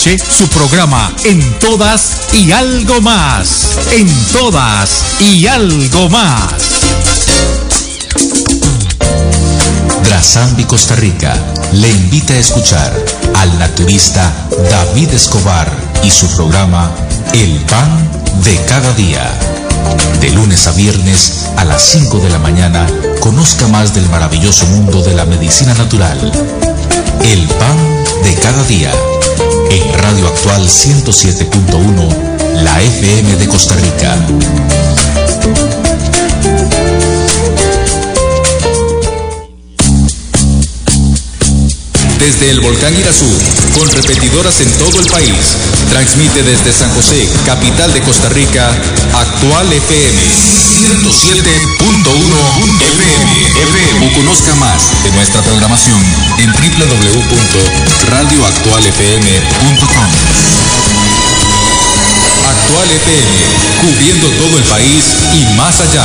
su programa En todas y algo más. En todas y algo más. Brazambi Costa Rica le invita a escuchar al naturista David Escobar y su programa El Pan de cada día. De lunes a viernes a las 5 de la mañana, conozca más del maravilloso mundo de la medicina natural. El pan de cada día. En Radio Actual 107.1, la FM de Costa Rica. Desde el volcán Irazú, con repetidoras en todo el país. Transmite desde San José, capital de Costa Rica, Actual FM 107.1 FM. FM. O conozca más de nuestra programación en www.radioactualfm.com. Actual FM, cubriendo todo el país y más allá.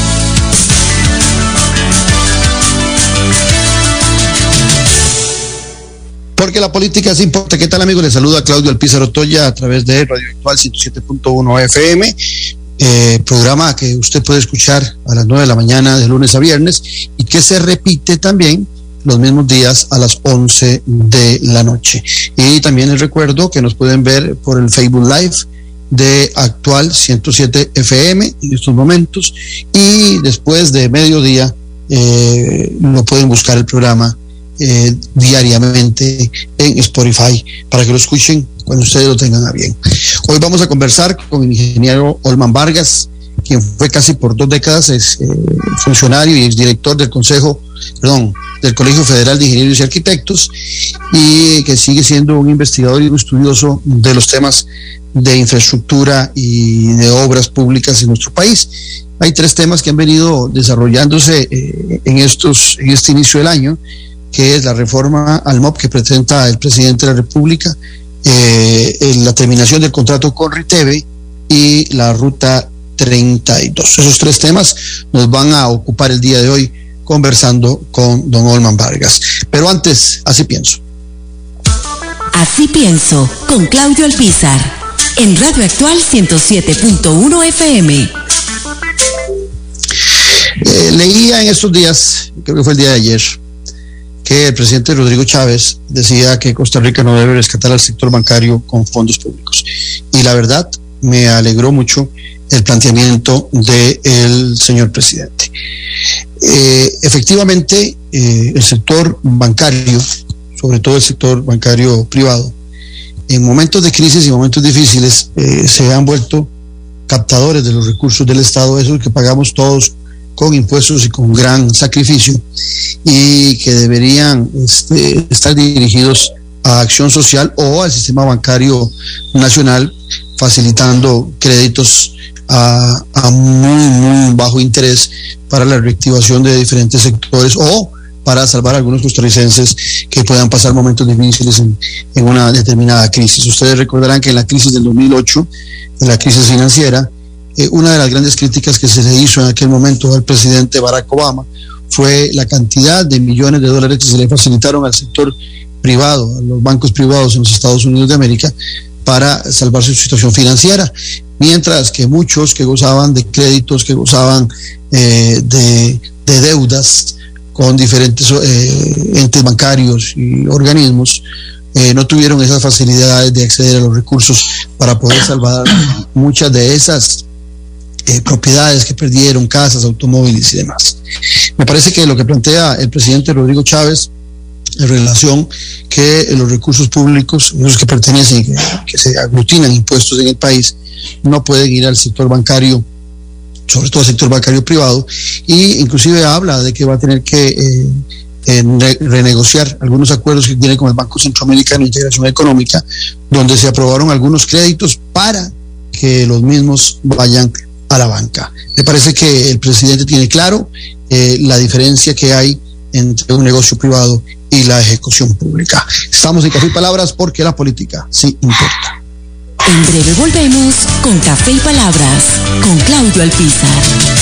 Porque la política es importante. ¿Qué tal, amigos? Les saluda Claudio Alpizar Otoya a través de Radio Actual 107.1 FM. Programa que usted puede escuchar a las 9 de la mañana de lunes a viernes y que se repite también los mismos días a las 11 de la noche. Y también les recuerdo que nos pueden ver por el Facebook Live de actual 107 FM en estos momentos y después de mediodía eh, lo pueden buscar el programa eh, diariamente en Spotify para que lo escuchen cuando ustedes lo tengan a bien. Hoy vamos a conversar con el ingeniero Olman Vargas, quien fue casi por dos décadas eh, funcionario y exdirector del Consejo, perdón, del Colegio Federal de Ingenieros y Arquitectos y que sigue siendo un investigador y un estudioso de los temas de infraestructura y de obras públicas en nuestro país. Hay tres temas que han venido desarrollándose eh, en estos en este inicio del año que es la reforma al MOP que presenta el presidente de la República, eh, la terminación del contrato con Riteve y la ruta 32. Esos tres temas nos van a ocupar el día de hoy conversando con don Olman Vargas. Pero antes, así pienso. Así pienso, con Claudio Alpizar, en Radio Actual 107.1 FM. Eh, leía en estos días, creo que fue el día de ayer, el presidente Rodrigo Chávez decía que Costa Rica no debe rescatar al sector bancario con fondos públicos. Y la verdad, me alegró mucho el planteamiento del señor presidente. Eh, efectivamente, eh, el sector bancario, sobre todo el sector bancario privado, en momentos de crisis y momentos difíciles eh, se han vuelto captadores de los recursos del Estado, esos que pagamos todos con impuestos y con gran sacrificio y que deberían este, estar dirigidos a acción social o al sistema bancario nacional facilitando créditos a, muy, muy bajo interés para la reactivación de diferentes sectores o para salvar a algunos costarricenses que puedan pasar momentos difíciles en, en una determinada crisis. Ustedes recordarán que en la crisis del 2008, en la crisis financiera, eh, una de las grandes críticas que se le hizo en aquel momento al presidente Barack Obama fue la cantidad de millones de dólares que se le facilitaron al sector privado, a los bancos privados en los Estados Unidos de América, para salvar su situación financiera, mientras que muchos que gozaban de créditos, que gozaban eh, de, de, deudas con diferentes eh, entes bancarios y organismos, eh, no tuvieron esas facilidades de acceder a los recursos para poder salvar muchas de esas eh, propiedades que perdieron, casas, automóviles y demás. Me parece que lo que plantea el presidente Rodrigo Chávez en relación que los recursos públicos, los que pertenecen, que, que se aglutinan impuestos en el país, no pueden ir al sector bancario sobre todo al sector bancario privado, y inclusive habla de que va a tener que eh, renegociar algunos acuerdos que tiene con el Banco Centroamericano de Integración Económica, donde se aprobaron algunos créditos para que los mismos vayan a la banca. Me parece que el presidente tiene claro eh, la diferencia que hay entre un negocio privado y la ejecución pública. Estamos en Café y Palabras porque la política sí importa. En breve volvemos con Café y Palabras con Claudio Alpizar.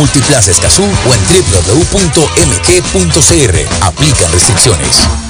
Multiplaza Escazú o en www.mg.cr. Aplican restricciones.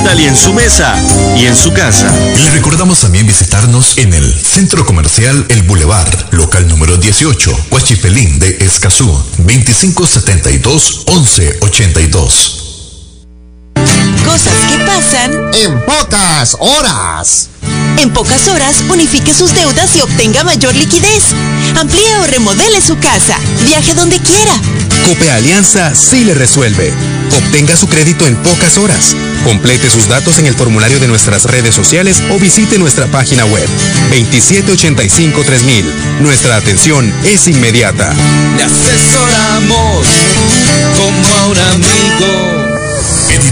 Italia en su mesa y en su casa. Le recordamos también visitarnos en el Centro Comercial El Boulevard, local número 18, Huachipelín de Escazú, 2572-1182. Cosas que pasan en pocas horas. En pocas horas, unifique sus deudas y obtenga mayor liquidez. Amplíe o remodele su casa. Viaje donde quiera. Cope Alianza sí le resuelve. Obtenga su crédito en pocas horas. Complete sus datos en el formulario de nuestras redes sociales o visite nuestra página web 2785-3000. Nuestra atención es inmediata. Le asesoramos como a un amigo.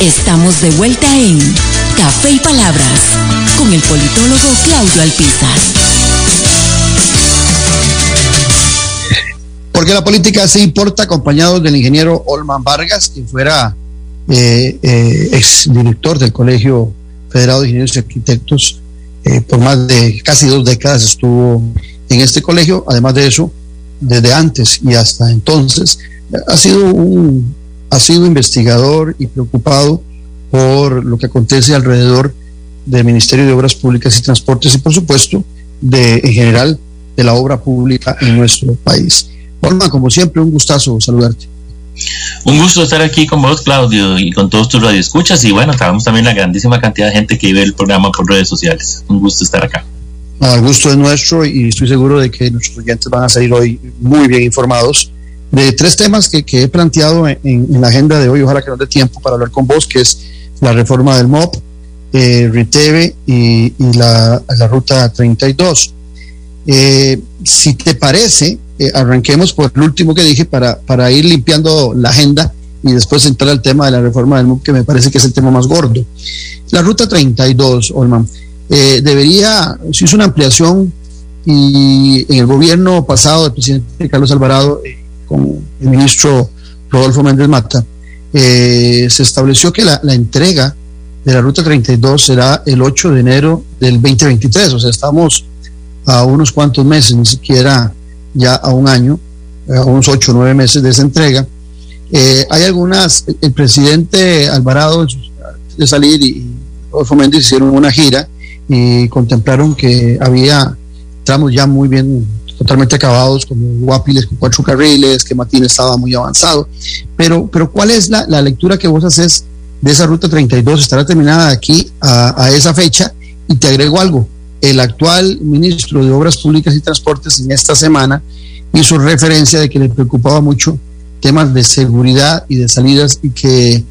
Estamos de vuelta en Café y Palabras con el politólogo Claudio Alpizar. Porque la política se importa, acompañado del ingeniero Olman Vargas, quien fuera eh, eh, ex director del Colegio Federado de Ingenieros y Arquitectos. Eh, por más de casi dos décadas estuvo en este colegio. Además de eso, desde antes y hasta entonces, ha sido un ha sido investigador y preocupado por lo que acontece alrededor del Ministerio de Obras Públicas y Transportes y por supuesto de en general de la obra pública en nuestro país. Olma, como siempre, un gustazo saludarte. Un gusto estar aquí con vos, Claudio, y con todos tus radioescuchas. Y bueno, tenemos también la grandísima cantidad de gente que ve el programa por redes sociales. Un gusto estar acá. el gusto es nuestro y estoy seguro de que nuestros oyentes van a salir hoy muy bien informados de tres temas que, he planteado en, la agenda de hoy, ojalá que nos dé tiempo para hablar con vos, que es la reforma del MOP, eh, RITEVE y, la, ruta 32. Eh, si te parece, eh, arranquemos por el último que dije para, para ir limpiando la agenda y después entrar al tema de la reforma del MOP, que me parece que es el tema más gordo. La ruta 32, Olman, eh, debería, se hizo una ampliación y en el gobierno pasado del presidente Carlos Alvarado, con el ministro Rodolfo Méndez Mata, eh, se estableció que la, entrega de la Ruta 32 será el 8 de enero del 2023, o sea, estamos a unos cuantos meses, ni siquiera ya a un año, a unos ocho o nueve meses de esa entrega. Eh, hay algunas, el presidente Alvarado de salir y Rodolfo Méndez hicieron una gira y contemplaron que había tramos ya muy bien, totalmente acabados, como Guapiles con cuatro carriles, que Matín estaba muy avanzado. Pero, pero ¿cuál es la, la lectura que vos haces de esa ruta 32? ¿Estará terminada aquí a, a esa fecha? Y te agrego algo, el actual ministro de Obras Públicas y Transportes en esta semana hizo referencia de que le preocupaba mucho temas de seguridad y de salidas y que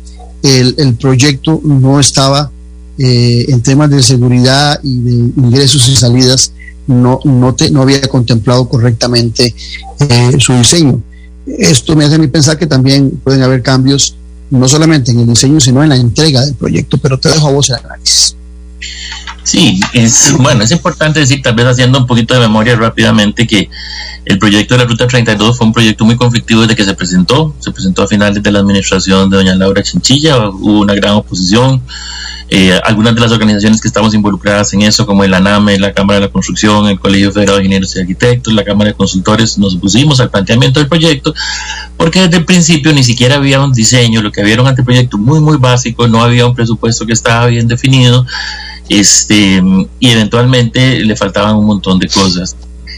el, el proyecto no estaba eh, en temas de seguridad y de ingresos y salidas, no, no, te, no había contemplado correctamente eh, su diseño. Esto me hace a mí pensar que también pueden haber cambios, no solamente en el diseño, sino en la entrega del proyecto, pero te dejo a vos el análisis. Sí, es bueno, es importante decir, tal vez haciendo un poquito de memoria rápidamente, que el proyecto de la Ruta 32 fue un proyecto muy conflictivo desde que se presentó. Se presentó a finales de la administración de doña Laura Chinchilla, hubo una gran oposición. Eh, algunas de las organizaciones que estamos involucradas en eso, como el ANAME, la Cámara de la Construcción, el Colegio Federal de Ingenieros y Arquitectos, la Cámara de Consultores, nos opusimos al planteamiento del proyecto, porque desde el principio ni siquiera había un diseño, lo que había era un anteproyecto muy, muy básico, no había un presupuesto que estaba bien definido este y eventualmente le faltaban un montón de cosas.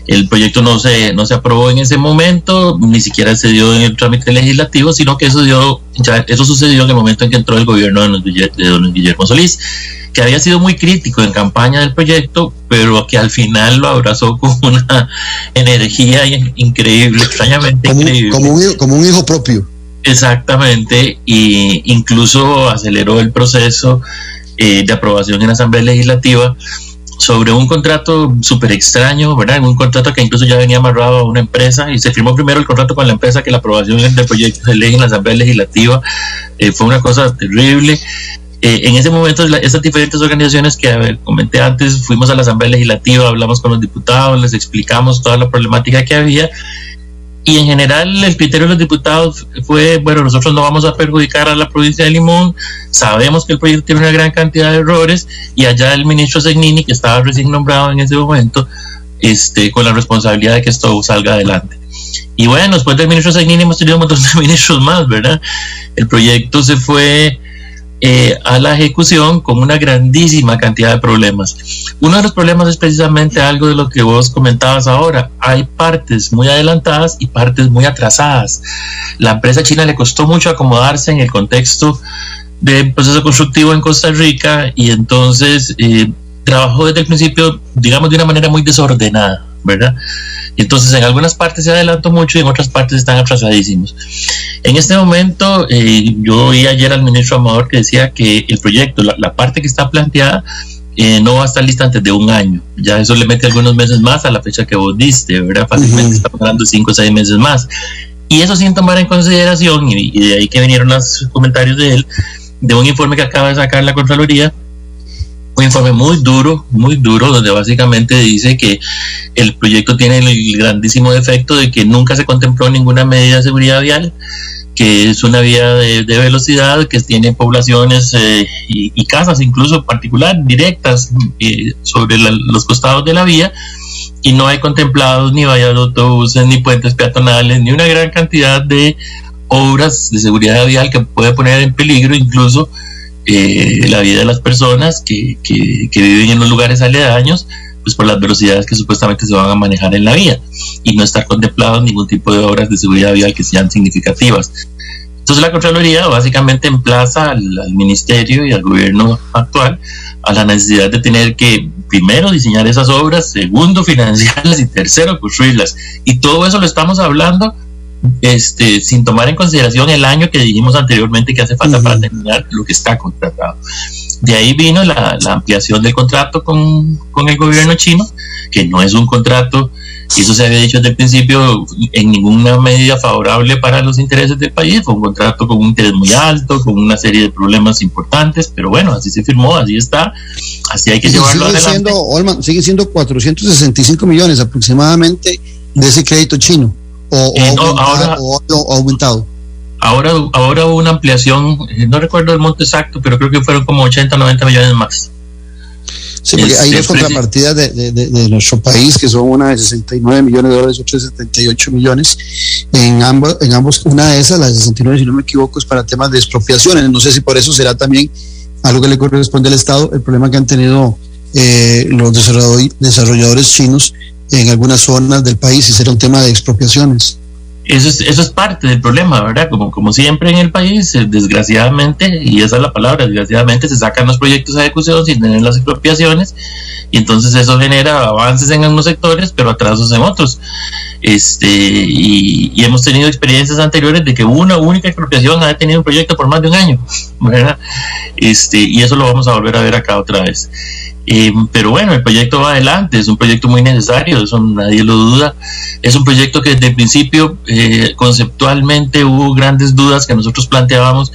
El proyecto no se, no se aprobó en ese momento, ni siquiera se dio en el trámite legislativo, sino que eso, dio, ya, eso sucedió en el momento en que entró el gobierno de don, de don Guillermo Solís, que había sido muy crítico en campaña del proyecto, pero que al final lo abrazó con una energía increíble, extrañamente como, increíble. Como un, como un hijo propio. Exactamente, y incluso aceleró el proceso eh, de aprobación en la Asamblea Legislativa sobre un contrato súper extraño, ¿verdad? Un contrato que incluso ya venía amarrado a una empresa y se firmó primero el contrato con la empresa que la aprobación del proyecto de ley en la Asamblea Legislativa eh, fue una cosa terrible. Eh, en ese momento, la, diferentes organizaciones que ver, comenté antes, fuimos a la Asamblea Legislativa, hablamos con los diputados, les explicamos toda la problemática que había y en general el criterio de los diputados fue, bueno, nosotros no vamos a perjudicar a la provincia de Limón, sabemos que el proyecto tiene una gran cantidad de errores y allá el ministro Segnini, que estaba recién nombrado en ese momento, este, con la responsabilidad de que esto salga adelante. Y bueno, después del ministro Segnini hemos tenido un montón de ministros más, ¿verdad? El proyecto se fue eh, a la ejecución con una grandísima cantidad de problemas. Uno de los problemas es precisamente algo de lo que vos comentabas ahora. Hay partes muy adelantadas y partes muy atrasadas. La empresa china le costó mucho acomodarse en el contexto del proceso constructivo en Costa Rica y entonces eh, trabajó desde el principio, digamos, de una manera muy desordenada, ¿verdad? Entonces, en algunas partes se adelantó mucho y en otras partes están atrasadísimos. En este momento, eh, yo oí ayer al ministro Amador que decía que el proyecto, la, la parte que está planteada, eh, no va a estar lista antes de un año. Ya eso le mete algunos meses más a la fecha que vos diste, ¿verdad? Fácilmente uh -huh. estamos hablando de cinco o seis meses más. Y eso sin tomar en consideración, y, y de ahí que vinieron los comentarios de él, de un informe que acaba de sacar la Contraloría, un informe muy duro, muy duro, donde básicamente dice que el proyecto tiene el grandísimo defecto de que nunca se contempló ninguna medida de seguridad vial, que es una vía de, velocidad, que tiene poblaciones eh, y, casas incluso particular, directas eh, sobre los costados de la vía, y no hay contemplados ni vallas de autobuses, ni puentes peatonales, ni una gran cantidad de obras de seguridad vial que puede poner en peligro incluso eh, la vida de las personas que, que, viven en los lugares aledaños, pues por las velocidades que supuestamente se van a manejar en la vía y no estar contemplado ningún tipo de obras de seguridad vial que sean significativas. Entonces la Contraloría básicamente emplaza al Ministerio y al gobierno actual a la necesidad de tener que primero diseñar esas obras, segundo financiarlas y tercero construirlas. Y todo eso lo estamos hablando este, sin tomar en consideración el año que dijimos anteriormente que hace falta uh -huh. para terminar lo que está contratado. De ahí vino la, la ampliación del contrato con, con, el gobierno chino, que no es un contrato, y eso se había dicho desde el principio, en ninguna medida favorable para los intereses del país, fue un contrato con un interés muy alto, con una serie de problemas importantes, pero bueno, así se firmó, así está, así hay que y llevarlo sigue adelante. Siendo, Olman, sigue siendo 465 millones aproximadamente de ese crédito chino o, eh, o, no, ahora, o, o aumentado. Ahora, ahora hubo una ampliación, eh, no recuerdo el monto exacto, pero creo que fueron como 80, 90 millones más. Sí, porque hay dos contrapartidas de, de, nuestro país, que son una de 69 millones de dólares y otra de 78 millones. En ambos, en ambos, una de esas, la de 69, si no me equivoco, es para temas de expropiaciones. No sé si por eso será también algo que le corresponde al Estado, el problema que han tenido eh, los desarrolladores chinos en algunas zonas del país y será un tema de expropiaciones. Eso es, eso es parte del problema, ¿verdad? Como, como siempre en el país, eh, desgraciadamente, y esa es la palabra, desgraciadamente se sacan los proyectos a ejecución sin tener las expropiaciones y entonces eso genera avances en algunos sectores, pero atrasos en otros. Este, y, y hemos tenido experiencias anteriores de que una única expropiación ha tenido un proyecto por más de un año, ¿verdad? Este, y eso lo vamos a volver a ver acá otra vez. Pero bueno, el proyecto va adelante, es un proyecto muy necesario, eso nadie lo duda. Es un proyecto que desde el principio eh, conceptualmente hubo grandes dudas que nosotros planteábamos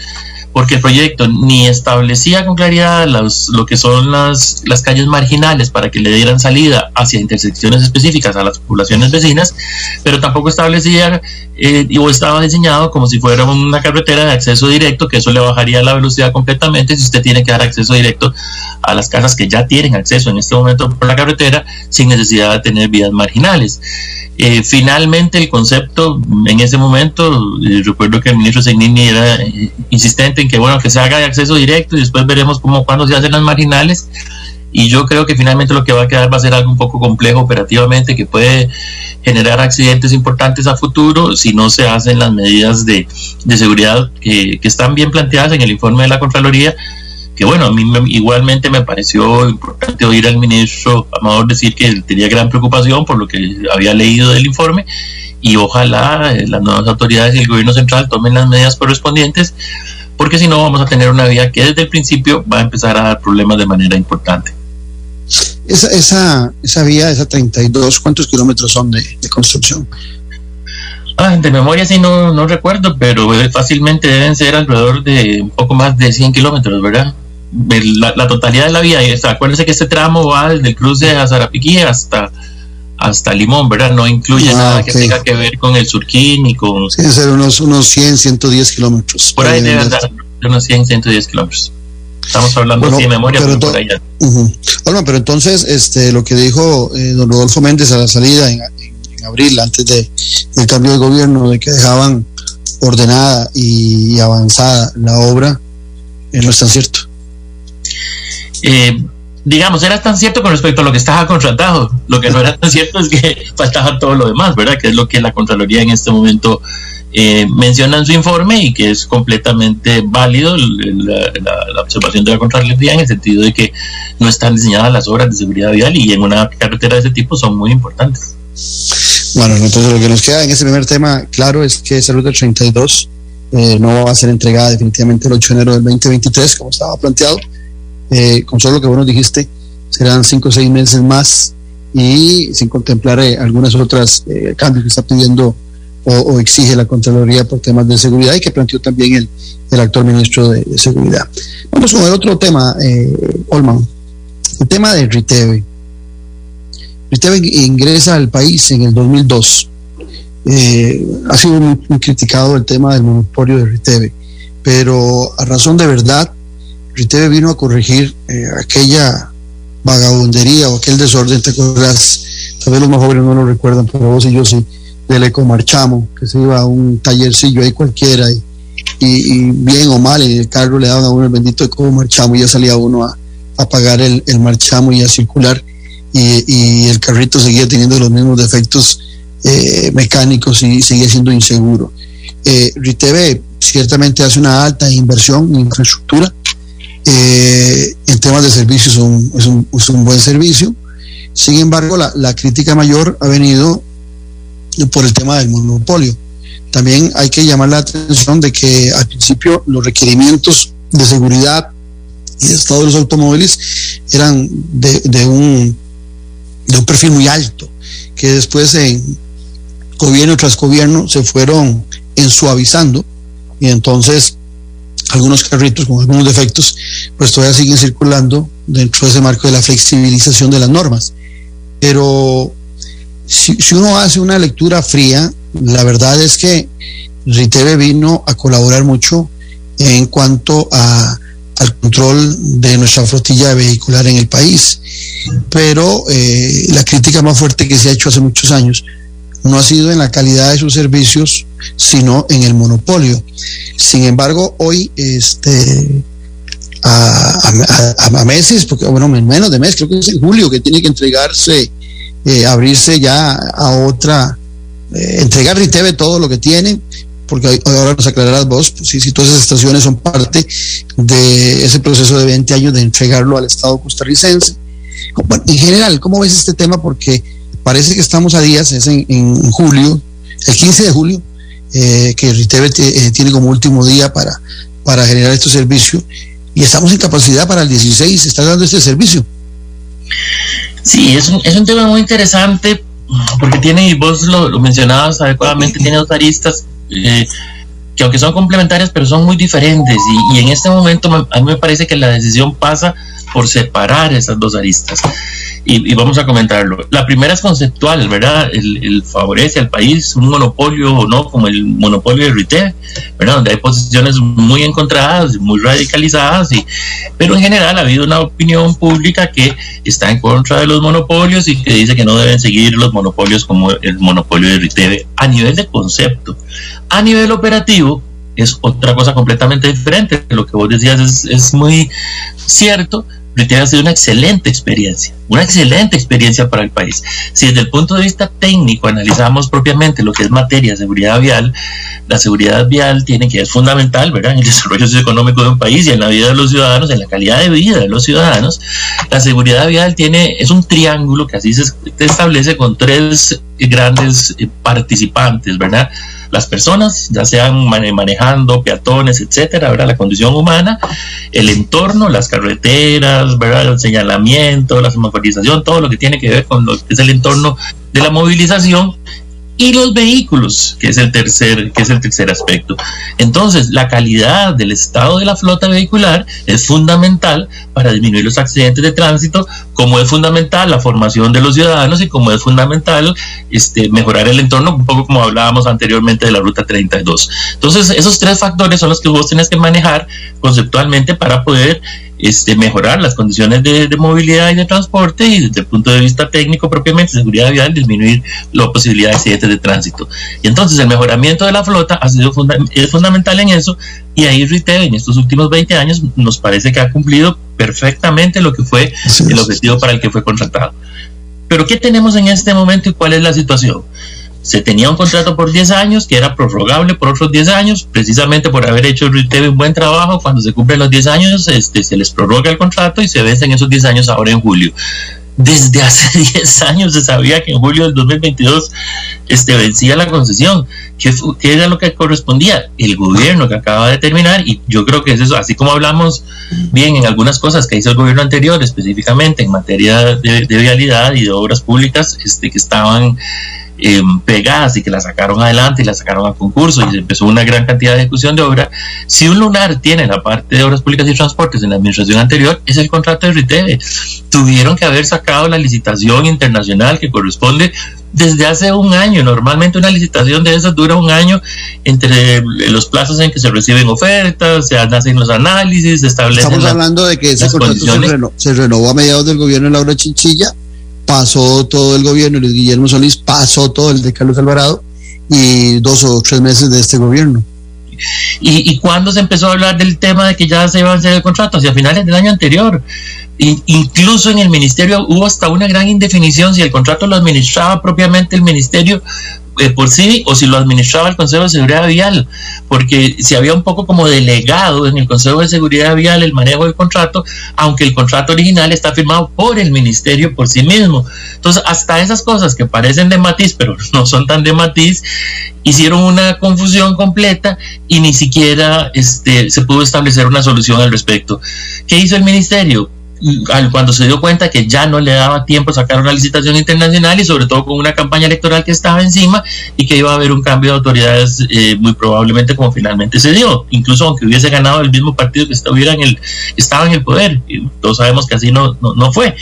porque el proyecto ni establecía con claridad lo que son las, las calles marginales para que le dieran salida hacia intersecciones específicas a las poblaciones vecinas, pero tampoco establecía eh, o estaba diseñado como si fuera una carretera de acceso directo, que eso le bajaría la velocidad completamente si usted tiene que dar acceso directo a las casas que ya tienen acceso en este momento por la carretera sin necesidad de tener vías marginales. Eh, finalmente el concepto en ese momento, eh, recuerdo que el ministro Segnini era eh, insistente en que bueno, que se haga de acceso directo y después veremos cómo cuando se hacen las marginales. Y yo creo que finalmente lo que va a quedar va a ser algo un poco complejo operativamente que puede generar accidentes importantes a futuro si no se hacen las medidas de, de seguridad que, que están bien planteadas en el informe de la Contraloría que bueno, a mí igualmente me pareció importante oír al ministro Amador decir que tenía gran preocupación por lo que había leído del informe y ojalá eh, las nuevas autoridades y el gobierno central tomen las medidas correspondientes porque si no vamos a tener una vía que desde el principio va a empezar a dar problemas de manera importante. Esa, esa, esa vía, esa 32, ¿cuántos kilómetros son de, construcción? Ah, de memoria sí no, no recuerdo, pero fácilmente deben ser alrededor de un poco más de 100 kilómetros, ¿verdad? la, totalidad de la vía. Acuérdense que este tramo va desde el cruce a Zarapiquí hasta hasta Limón, ¿verdad? No incluye ah, nada que tenga que ver con el Surquín y con... Sí, ser unos, unos 100, 110 kilómetros. Por ahí debe andar unos 100, 110 kilómetros. Estamos hablando bueno, de memoria, pero, por allá. Bueno, pero entonces, este, lo que dijo eh, don Rodolfo Méndez a la salida en, abril, antes de, del cambio de gobierno, de que dejaban ordenada y avanzada la obra, eh, no es tan cierto. Eh, digamos, era tan cierto con respecto a lo que estaba contratado. Lo que no era tan cierto es que faltaba todo lo demás, ¿verdad? Que es lo que la Contraloría en este momento eh, menciona en su informe y que es completamente válido la, observación de la Contraloría en el sentido de que no están diseñadas las obras de seguridad vial y en una carretera de ese tipo son muy importantes. Bueno, entonces lo que nos queda en ese primer tema, claro, es que Salud del 32 eh, no va a ser entregada definitivamente el 8 de enero del 2023, como estaba planteado eh, con solo lo que vos nos dijiste, serán cinco o seis meses más y sin contemplar eh, algunas otras eh, cambios que está pidiendo o, exige la Contraloría por temas de seguridad y que planteó también el, el actual ministro de, Seguridad. Vamos con el otro tema, eh, Olman, el tema de Riteve. Riteve ingresa al país en el 2002. ha sido muy, criticado el tema del monopolio de Riteve, pero a razón de verdad Riteve vino a corregir eh, aquella vagabundería o aquel desorden, te acuerdas, tal vez los más jóvenes no lo recuerdan, pero vos y yo sí, del ecomarchamo, que se iba a un tallercillo ahí cualquiera y, y, bien o mal, en el carro le daban a uno el bendito ecomarchamo y ya salía uno a, a pagar el, el, marchamo y a circular y, y, el carrito seguía teniendo los mismos defectos eh, mecánicos y seguía siendo inseguro. Eh, Riteve ciertamente hace una alta inversión en infraestructura, eh, en temas de servicios es, un, es, un, buen servicio. Sin embargo, la, la, crítica mayor ha venido por el tema del monopolio. También hay que llamar la atención de que al principio los requerimientos de seguridad y de estado de los automóviles eran de, de, un, de un perfil muy alto, que después en gobierno tras gobierno se fueron ensuavizando y entonces algunos carritos con algunos defectos, pues todavía siguen circulando dentro de ese marco de la flexibilización de las normas. Pero si, uno hace una lectura fría, la verdad es que Riteve vino a colaborar mucho en cuanto a al control de nuestra flotilla vehicular en el país. Pero eh, la crítica más fuerte que se ha hecho hace muchos años no ha sido en la calidad de sus servicios, sino en el monopolio. Sin embargo, hoy, este, a, meses, porque bueno, menos de mes, creo que es en julio que tiene que entregarse, eh, abrirse ya a otra, eh, entregar Riteve todo lo que tiene, porque ahora nos aclararás vos pues, si, si todas esas estaciones son parte de ese proceso de 20 años de entregarlo al Estado costarricense. en general, ¿cómo ves este tema? Porque parece que estamos a días, es en, julio, el 15 de julio, eh, que Riteve eh, tiene como último día para, para generar este servicio y estamos en capacidad para el 16 estar dando este servicio. Sí, es un, es un tema muy interesante porque tiene, y vos lo, mencionabas adecuadamente, tiene dos aristas eh, que aunque son complementarias, pero son muy diferentes. Y, y, en este momento a mí me parece que la decisión pasa por separar esas dos aristas y, vamos a comentarlo. La primera es conceptual, ¿verdad? El, favorece al país un monopolio o no, como el monopolio de retail, ¿verdad? Donde hay posiciones muy encontradas, muy radicalizadas, y, pero en general ha habido una opinión pública que está en contra de los monopolios y que dice que no deben seguir los monopolios como el monopolio de retail a nivel de concepto. A nivel operativo, es otra cosa completamente diferente. Lo que vos decías es, muy cierto, Retail ha sido una excelente experiencia, una excelente experiencia para el país. Si desde el punto de vista técnico analizamos propiamente lo que es materia de seguridad vial, la seguridad vial tiene que es fundamental, ¿verdad? En el desarrollo socioeconómico de un país y en la vida de los ciudadanos, en la calidad de vida de los ciudadanos. La seguridad vial tiene, es un triángulo que así se establece con tres grandes eh, participantes, ¿verdad? las personas, ya sean manejando, peatones, etcétera, ¿verdad? La condición humana, el entorno, las carreteras, ¿verdad? El señalamiento, la semaforización, todo lo que tiene que ver con lo que es el entorno de la movilización y los vehículos, que es el tercer, que es el tercer aspecto. Entonces, la calidad del estado de la flota vehicular es fundamental para disminuir los accidentes de tránsito, como es fundamental la formación de los ciudadanos y como es fundamental este, mejorar el entorno, un poco como hablábamos anteriormente de la ruta 32. Entonces, esos tres factores son los que vos tenés que manejar conceptualmente para poder este, mejorar las condiciones de, movilidad y de transporte y desde el punto de vista técnico propiamente, seguridad vial, disminuir la posibilidad de accidentes de tránsito. Y entonces el mejoramiento de la flota ha sido es fundamental en eso y ahí Riteve en estos últimos 20 años nos parece que ha cumplido perfectamente lo que fue el objetivo para el que fue contratado. Pero ¿qué tenemos en este momento y cuál es la situación? Se tenía un contrato por 10 años que era prorrogable por otros 10 años, precisamente por haber hecho un buen trabajo. Cuando se cumplen los 10 años, este, se les prorroga el contrato y se vencen esos 10 años ahora en julio. Desde hace 10 años se sabía que en julio del 2022 este, vencía la concesión. ¿Qué, ¿Qué, era lo que correspondía? El gobierno que acaba de terminar, y yo creo que es eso, así como hablamos bien en algunas cosas que hizo el gobierno anterior, específicamente en materia de, de vialidad y de obras públicas este, que estaban eh, pegadas y que la sacaron adelante y la sacaron a concurso y se empezó una gran cantidad de ejecución de obra. Si un lunar tiene la parte de obras públicas y transportes en la administración anterior, es el contrato de RITEVE. Tuvieron que haber sacado la licitación internacional que corresponde desde hace un año. Normalmente una licitación de esas dura un año entre los plazos en que se reciben ofertas, se hacen los análisis, se establecen. Estamos hablando de que ese contrato se, renovó a mediados del gobierno de Laura Chinchilla pasó todo el gobierno de Guillermo Solís, pasó todo el de Carlos Alvarado y dos o tres meses de este gobierno. ¿Y, y cuándo se empezó a hablar del tema de que ya se iba a hacer el contrato? Hacia finales del año anterior. incluso en el ministerio hubo hasta una gran indefinición si el contrato lo administraba propiamente el ministerio eh, por sí o si lo administraba el Consejo de Seguridad Vial, porque si había un poco como delegado en el Consejo de Seguridad Vial el manejo del contrato, aunque el contrato original está firmado por el Ministerio por sí mismo. Entonces, hasta esas cosas que parecen de matiz, pero no son tan de matiz, hicieron una confusión completa y ni siquiera este, se pudo establecer una solución al respecto. ¿Qué hizo el Ministerio? Cuando se dio cuenta que ya no le daba tiempo sacar una licitación internacional y sobre todo con una campaña electoral que estaba encima y que iba a haber un cambio de autoridades eh, muy probablemente como finalmente se dio, incluso aunque hubiese ganado el mismo partido que estuviera en el, estaba en el poder, y todos sabemos que así no, no, no fue.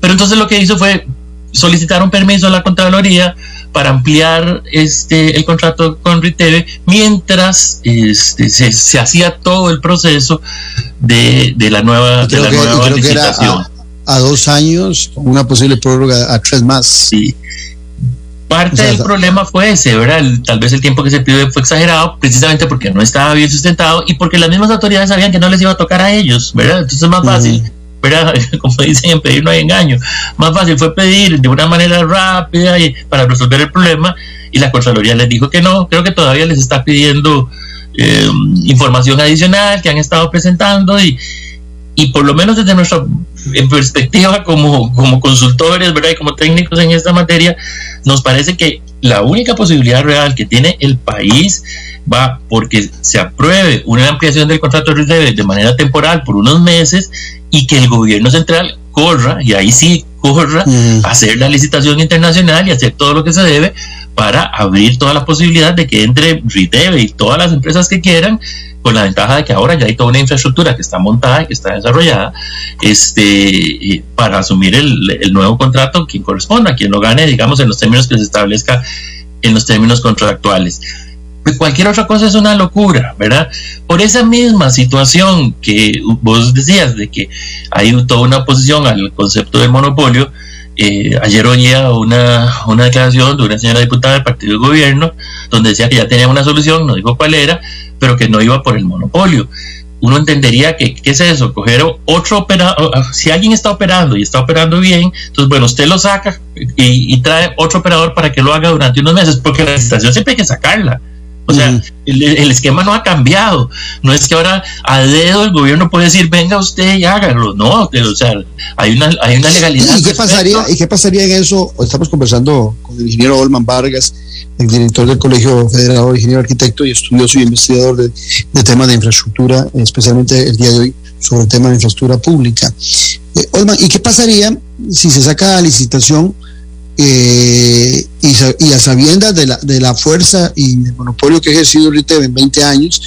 Pero entonces lo que hizo fue solicitaron permiso a la Contraloría para ampliar este el contrato con Riteve mientras este, se, hacía todo el proceso de, la nueva, de la nueva licitación. a, dos años, una posible prórroga a tres más. Sí. Parte del problema fue ese, ¿verdad? tal vez el tiempo que se pidió fue exagerado, precisamente porque no estaba bien sustentado y porque las mismas autoridades sabían que no les iba a tocar a ellos, ¿verdad? Entonces es más fácil ¿verdad? Como dicen, en pedir no hay engaño. Más fácil fue pedir de una manera rápida y para resolver el problema y la Contraloría les dijo que no. Creo que todavía les está pidiendo eh, información adicional que han estado presentando y, y por lo menos desde nuestra perspectiva como, como consultores ¿verdad? y como técnicos en esta materia, nos parece que la única posibilidad real que tiene el país va porque se apruebe una ampliación del contrato de de manera temporal por unos meses y que el gobierno central corra, y ahí sí corra, a hacer la licitación internacional y hacer todo lo que se debe para abrir todas las posibilidades de que entre Riteve y todas las empresas que quieran, con la ventaja de que ahora ya hay toda una infraestructura que está montada y que está desarrollada, este, para asumir el, el nuevo contrato, quien corresponda, quien lo gane, digamos, en los términos que se establezca en los términos contractuales cualquier otra cosa es una locura, ¿verdad? Por esa misma situación que vos decías, de que hay toda una oposición al concepto del monopolio, eh, ayer oía una, una declaración de una señora diputada del partido de gobierno, donde decía que ya tenía una solución, no dijo cuál era, pero que no iba por el monopolio. Uno entendería que, ¿qué es eso? Coger otro operador, si alguien está operando y está operando bien, entonces, bueno, usted lo saca y, y trae otro operador para que lo haga durante unos meses, porque la licitación siempre hay que sacarla. O sea, el, esquema no ha cambiado. No es que ahora a dedo el gobierno puede decir, venga usted y hágalo. No, o sea, hay una, hay una legalidad. ¿Y qué, pasaría, ¿Y qué pasaría en eso? Estamos conversando con el ingeniero Olman Vargas, el director del Colegio Federal de Ingeniero Arquitecto y estudioso y investigador de, temas de infraestructura, especialmente el día de hoy sobre el tema de infraestructura pública. Eh, Olman, ¿y qué pasaría si se saca la licitación? Eh, y, a sabiendas de la, de la fuerza y el monopolio que ha ejercido RITEV en 20 años,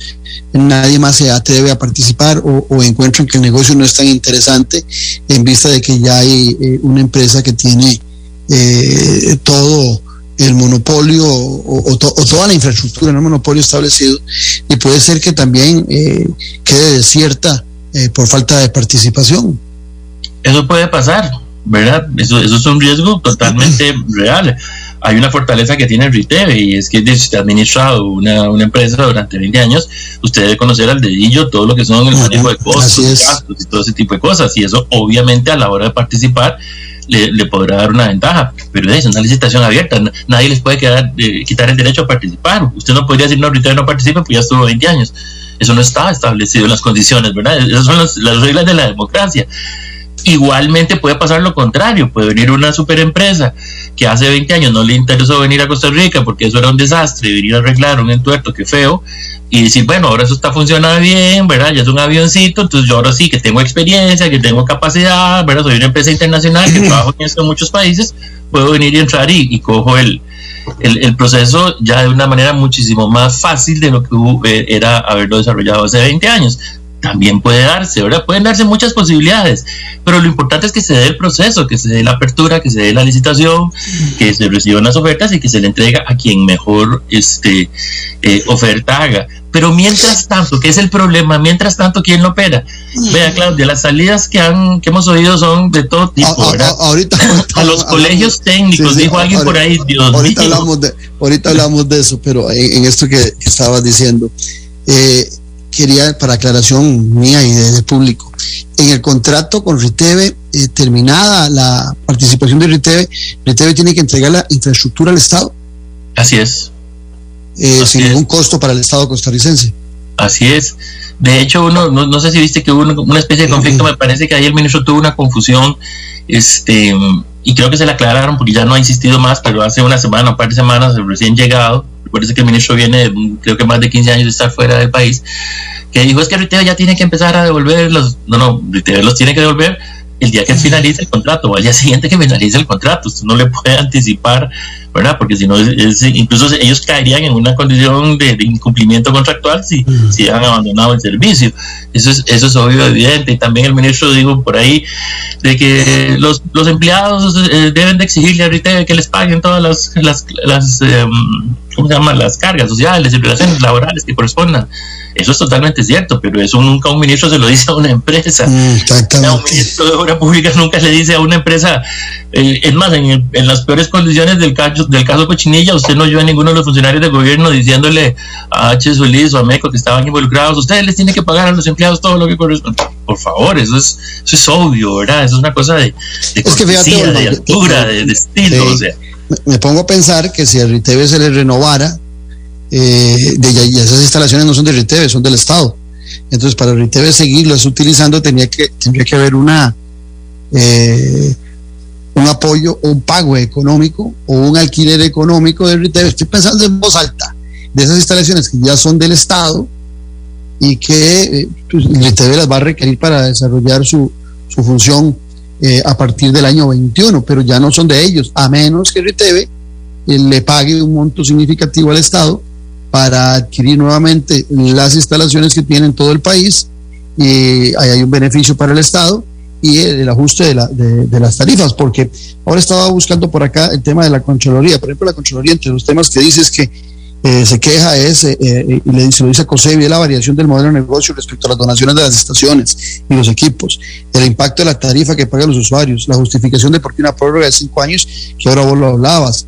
nadie más se atreve a participar o, o, encuentran que el negocio no es tan interesante en vista de que ya hay eh, una empresa que tiene eh, todo el monopolio o, toda la infraestructura, en el monopolio establecido, y puede ser que también eh, quede desierta por falta de participación. Eso puede pasar, ¿verdad? Eso, eso es un riesgo totalmente real. Hay una fortaleza que tiene Riteve y es que si usted ha administrado una, una, empresa durante 20 años, usted debe conocer al dedillo todo lo que son el manejo de costos, gastos y todo ese tipo de cosas. Y eso obviamente a la hora de participar le, podrá dar una ventaja, pero es una licitación abierta, nadie les puede quedar, eh, quitar el derecho a participar. Usted no podría decir, no, Riteve no participa, pues ya estuvo 20 años. Eso no está establecido en las condiciones, ¿verdad? Esas son las reglas de la democracia. Igualmente puede pasar lo contrario, puede venir una superempresa que hace 20 años no le interesó venir a Costa Rica porque eso era un desastre, venir a arreglar un entuerto que feo y decir, bueno, ahora eso está funcionando bien, ¿verdad? Ya es un avioncito, entonces yo ahora sí que tengo experiencia, que tengo capacidad, ¿verdad? Soy una empresa internacional que trabajo en en muchos países, puedo venir y entrar y, cojo el, el, proceso ya de una manera muchísimo más fácil de lo que eh, era haberlo desarrollado hace 20 años también puede darse, ¿verdad? Pueden darse muchas posibilidades, pero lo importante es que se dé el proceso, que se dé la apertura, que se dé la licitación, que se reciban las ofertas y que se le entrega a quien mejor este, eh, oferta haga. Pero mientras tanto, ¿qué es el problema? Mientras tanto, ¿quién lo opera? Vea, Claudia, las salidas que han que hemos oído son de todo tipo, ¿verdad? ahorita, a los colegios técnicos, dijo alguien por ahí, Dios ahorita Hablamos de, ahorita hablamos de eso, pero en, esto que, que estabas diciendo, eh, quería, para aclaración mía y del público, en el contrato con Riteve, eh, terminada la participación de Riteve, Riteve tiene que entregar la infraestructura al Estado. Así es. Eh, sin ningún costo para el Estado costarricense. Así es. De hecho, uno, no, sé si viste que hubo una, especie de conflicto, me parece que ahí el ministro tuvo una confusión, este, y creo que se la aclararon porque ya no ha insistido más, pero hace una semana, un par de semanas, recién llegado, Recuerda que el ministro viene, creo que más de 15 años de estar fuera del país, que dijo es que Riteve ya tiene que empezar a devolver los, no, no, Riteve los tiene que devolver el día que finalice el contrato o al día siguiente que finalice el contrato. Usted no le puede anticipar ¿verdad? Porque si no, incluso ellos caerían en una condición de, incumplimiento contractual si, si han abandonado el servicio. Eso es, eso es obvio, evidente. Y también el ministro dijo por ahí de que los, los empleados eh, deben de exigirle a que les paguen todas las, las, las em, ¿cómo se llaman? Las cargas sociales y relaciones laborales que correspondan. Eso es totalmente cierto, pero eso nunca un ministro se lo dice a una empresa. Mm, un ministro de Obra Pública nunca le dice a una empresa, eh, es más, en, en, las peores condiciones del caso, del caso Cochinilla, usted no oyó a ninguno de los funcionarios del gobierno diciéndole a H. Solís o a MECO que estaban involucrados, ustedes les tienen que pagar a los empleados todo lo que corresponde. Por favor, eso es, eso es obvio, ¿verdad? Eso es una cosa de, de cortesía, de altura, de, estilo. o sea. Me pongo a pensar que si a RITEVE se le renovara, eh, de, y esas instalaciones no son de RITEVE, son del Estado. Entonces, para RITEVE seguirlas utilizando, tenía que, tendría que haber una eh, un apoyo o un pago económico o un alquiler económico de RITEVE. Estoy pensando en voz alta de esas instalaciones que ya son del Estado y que eh, pues, las va a requerir para desarrollar su, su función eh, a partir del año 21, pero ya no son de ellos, a menos que RITEVE le pague un monto significativo al Estado para adquirir nuevamente las instalaciones que tiene en todo el país y ahí hay un beneficio para el Estado y el, ajuste de, la, de, las tarifas, porque ahora estaba buscando por acá el tema de la Contraloría. Por ejemplo, la Contraloría, entre los temas que dice es que eh, se queja es, eh, eh, y le dice, lo dice a COSEBI, la variación del modelo de negocio respecto a las donaciones de las estaciones y los equipos, el impacto de la tarifa que pagan los usuarios, la justificación de por qué una prórroga de cinco años, que ahora vos lo hablabas,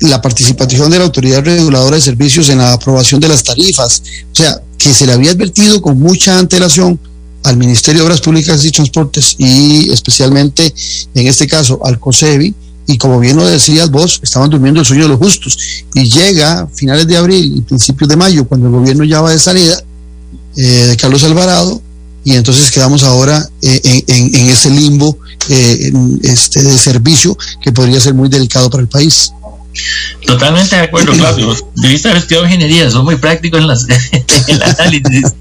la participación de la autoridad reguladora de servicios en la aprobación de las tarifas, o sea, que se le había advertido con mucha antelación al Ministerio de Obras Públicas y Transportes y especialmente en este caso al COSEBI, y como bien lo decías vos, estaban durmiendo el sueño de los justos. Y llega finales de abril y principios de mayo, cuando el gobierno ya va de salida, eh, de Carlos Alvarado, y entonces quedamos ahora eh, en, ese limbo eh, este, de servicio que podría ser muy delicado para el país. Totalmente de acuerdo, Claudio. Debiste haber estudiado ingeniería, son muy prácticos en, las, en el análisis.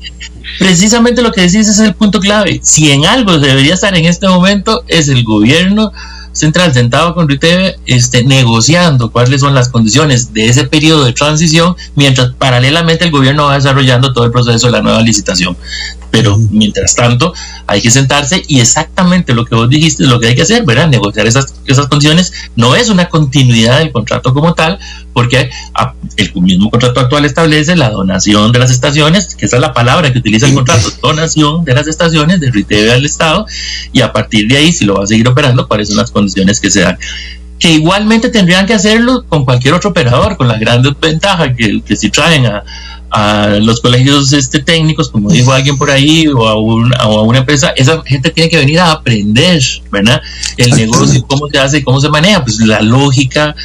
Precisamente lo que decís es el punto clave. Si en algo debería estar en este momento es el gobierno central sentado con RITEVE este, negociando cuáles son las condiciones de ese periodo de transición, mientras paralelamente el gobierno va desarrollando todo el proceso de la nueva licitación. Pero mientras tanto, hay que sentarse y exactamente lo que vos dijiste es lo que hay que hacer, ¿verdad? Negociar esas, esas condiciones no es una continuidad del contrato como tal, porque el mismo contrato actual establece la donación de las estaciones, que esa es la palabra que utiliza el contrato, donación de las estaciones de RITEVE al Estado, y a partir de ahí, si lo va a seguir operando, cuáles son las condiciones que se dan que igualmente tendrían que hacerlo con cualquier otro operador, con la gran ventaja que, que si traen a, a los colegios este, técnicos, como dijo alguien por ahí, o a, una empresa, esa gente tiene que venir a aprender, ¿verdad? El negocio, cómo se hace, cómo se maneja, pues la lógica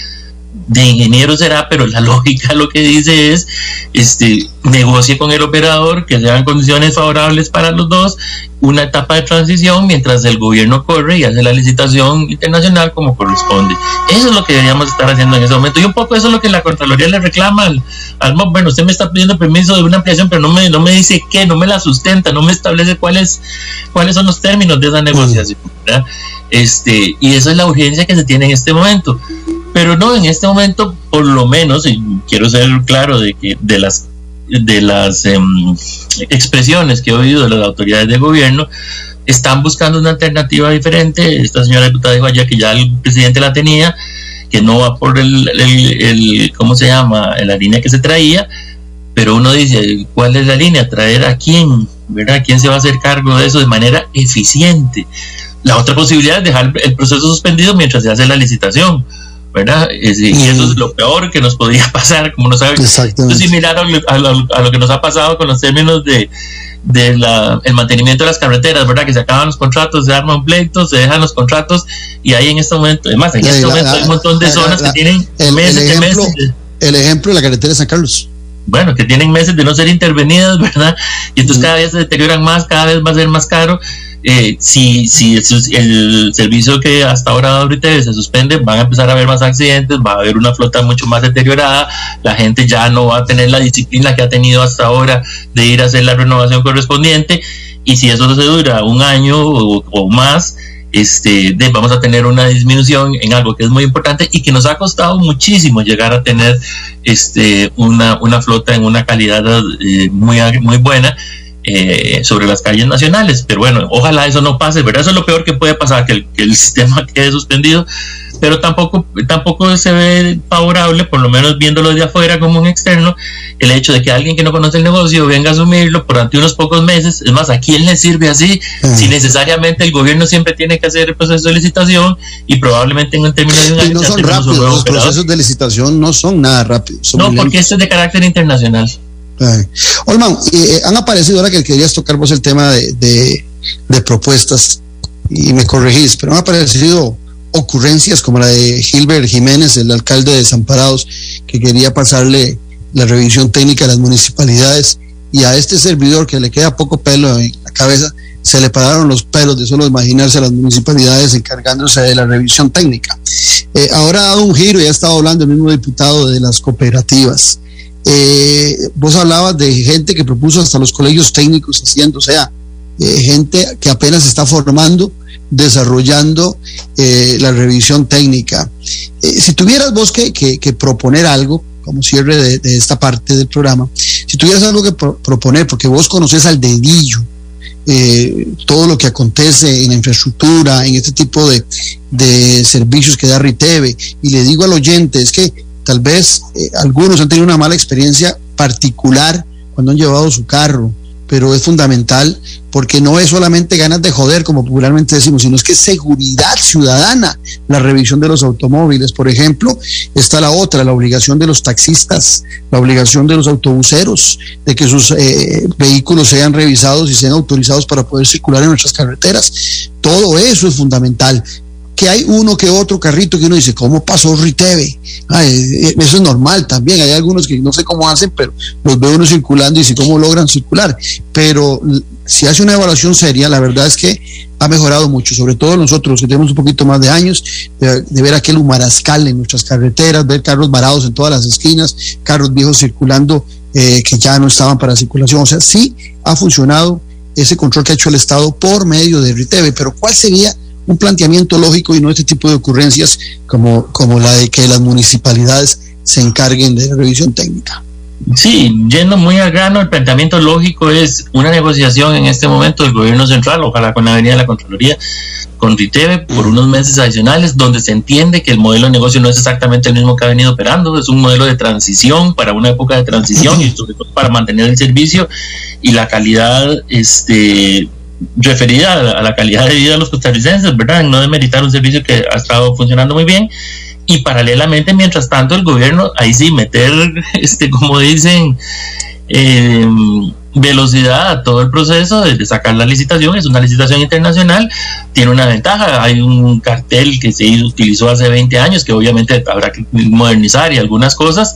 de ingeniero será, pero la lógica lo que dice es, este, negocie con el operador, que sean condiciones favorables para los dos, una etapa de transición mientras el gobierno corre y hace la licitación internacional como corresponde. Eso es lo que deberíamos estar haciendo en ese momento. Y un poco eso es lo que la Contraloría le reclama al. Bueno, usted me está pidiendo permiso de una ampliación, pero no me, no me dice qué, no me la sustenta, no me establece cuáles, cuáles son los términos de esa negociación. Este, y esa es la urgencia que se tiene en este momento. Pero no, en este momento, por lo menos, y quiero ser claro de que de las de las em, expresiones que he oído de las autoridades de gobierno, están buscando una alternativa diferente. Esta señora diputada dijo allá que ya el presidente la tenía, que no va por el, el, ¿cómo se llama?, la línea que se traía, pero uno dice, ¿cuál es la línea? ¿Traer a quién? ¿Verdad? ¿Quién se va a hacer cargo de eso de manera eficiente? La otra posibilidad es dejar el proceso suspendido mientras se hace la licitación ¿verdad? Y eso es lo peor que nos podría pasar, como no sabe. Esto es similar a lo, que nos ha pasado con los términos de, de la, el mantenimiento de las carreteras, ¿verdad? Que se acaban los contratos, se arman pleitos, se dejan los contratos y ahí en este momento, además, en este momento hay un montón de zonas que tienen meses el ejemplo, meses. el ejemplo de la carretera de San Carlos. Bueno, que tienen meses de no ser intervenidas, ¿verdad? Y entonces cada vez se deterioran más, cada vez va a ser más caro eh, si, si el, servicio que hasta ahora ahorita se suspende, van a empezar a haber más accidentes, va a haber una flota mucho más deteriorada, la gente ya no va a tener la disciplina que ha tenido hasta ahora de ir a hacer la renovación correspondiente y si eso no se dura un año o, más, este, vamos a tener una disminución en algo que es muy importante y que nos ha costado muchísimo llegar a tener este, una, una flota en una calidad eh, muy, muy buena. Eh, sobre las calles nacionales, pero bueno, ojalá eso no pase, ¿verdad? Eso es lo peor que puede pasar, que el, que el sistema quede suspendido, pero tampoco, tampoco se ve favorable, por lo menos viéndolo de afuera como un externo, el hecho de que alguien que no conoce el negocio venga a asumirlo durante unos pocos meses. Es más, ¿a quién le sirve así? Ah. Si necesariamente el gobierno siempre tiene que hacer el proceso de licitación y probablemente en un término de un año. no son rápidos, los procesos de licitación no son nada rápidos. No, porque este es de carácter internacional. Olman, eh, han aparecido ahora que querías tocar vos el tema de, de, propuestas y me corregís, pero han aparecido ocurrencias como la de Gilbert Jiménez, el alcalde de Desamparados, que quería pasarle la revisión técnica a las municipalidades y a este servidor que le queda poco pelo en la cabeza, se le pararon los pelos de solo imaginarse a las municipalidades encargándose de la revisión técnica. Eh, ahora ha dado un giro y ha estado hablando el mismo diputado de las cooperativas. Eh, vos hablabas de gente que propuso hasta los colegios técnicos haciendo, o sea, eh, gente que apenas está formando desarrollando eh, la revisión técnica. Eh, si tuvieras vos que, que, proponer algo, como cierre de, esta parte del programa, si tuvieras algo que proponer, porque vos conoces al dedillo, todo lo que acontece en la infraestructura, en este tipo de, de servicios que da RITEVE, y le digo al oyente, es que tal vez algunos han tenido una mala experiencia particular cuando han llevado su carro, pero es fundamental porque no es solamente ganas de joder, como popularmente decimos, sino es que es seguridad ciudadana. La revisión de los automóviles, por ejemplo, está la otra, la obligación de los taxistas, la obligación de los autobuseros, de que sus eh, vehículos sean revisados y sean autorizados para poder circular en nuestras carreteras. Todo eso es fundamental que hay uno que otro carrito que uno dice, ¿cómo pasó Riteve? eso es normal también, hay algunos que no sé cómo hacen, pero los veo uno circulando y dice, ¿cómo logran circular? Pero si hace una evaluación seria, la verdad es que ha mejorado mucho, sobre todo nosotros que tenemos un poquito más de años, de, ver aquel humarascal en nuestras carreteras, ver carros varados en todas las esquinas, carros viejos circulando eh, que ya no estaban para circulación. O sea, sí ha funcionado ese control que ha hecho el Estado por medio de RITEVE, pero ¿cuál sería un planteamiento lógico y no este tipo de ocurrencias como, como la de que las municipalidades se encarguen de la revisión técnica. Sí, yendo muy al grano, el planteamiento lógico es una negociación en este momento del gobierno central, ojalá con la venida de la Contraloría, con RITEVE por unos meses adicionales, donde se entiende que el modelo de negocio no es exactamente el mismo que ha venido operando, es un modelo de transición para una época de transición y sobre todo para mantener el servicio y la calidad este, referida a la calidad de vida de los costarricenses, ¿verdad? No demeritar un servicio que ha estado funcionando muy bien. Y paralelamente, mientras tanto, el gobierno, ahí sí, meter, este, como dicen, eh, velocidad a todo el proceso de, sacar la licitación. Es una licitación internacional, tiene una ventaja. Hay un cartel que se utilizó hace 20 años que obviamente habrá que modernizar y algunas cosas,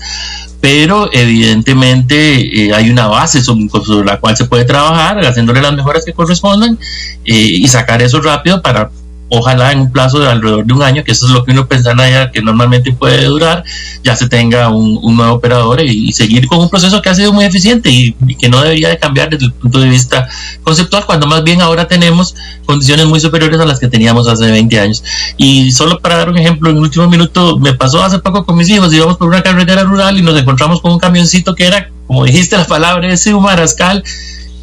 pero evidentemente eh, hay una base sobre, la cual se puede trabajar, haciéndole las mejoras que correspondan eh, y sacar eso rápido para ojalá en un plazo de alrededor de un año, que eso es lo que uno pensaría que normalmente puede durar, ya se tenga un, nuevo operador y, seguir con un proceso que ha sido muy eficiente y, que no debería de cambiar desde el punto de vista conceptual, cuando más bien ahora tenemos condiciones muy superiores a las que teníamos hace 20 años. Y solo para dar un ejemplo, en el último minuto me pasó hace poco con mis hijos, íbamos por una carretera rural y nos encontramos con un camioncito que era, como dijiste la palabra, ese un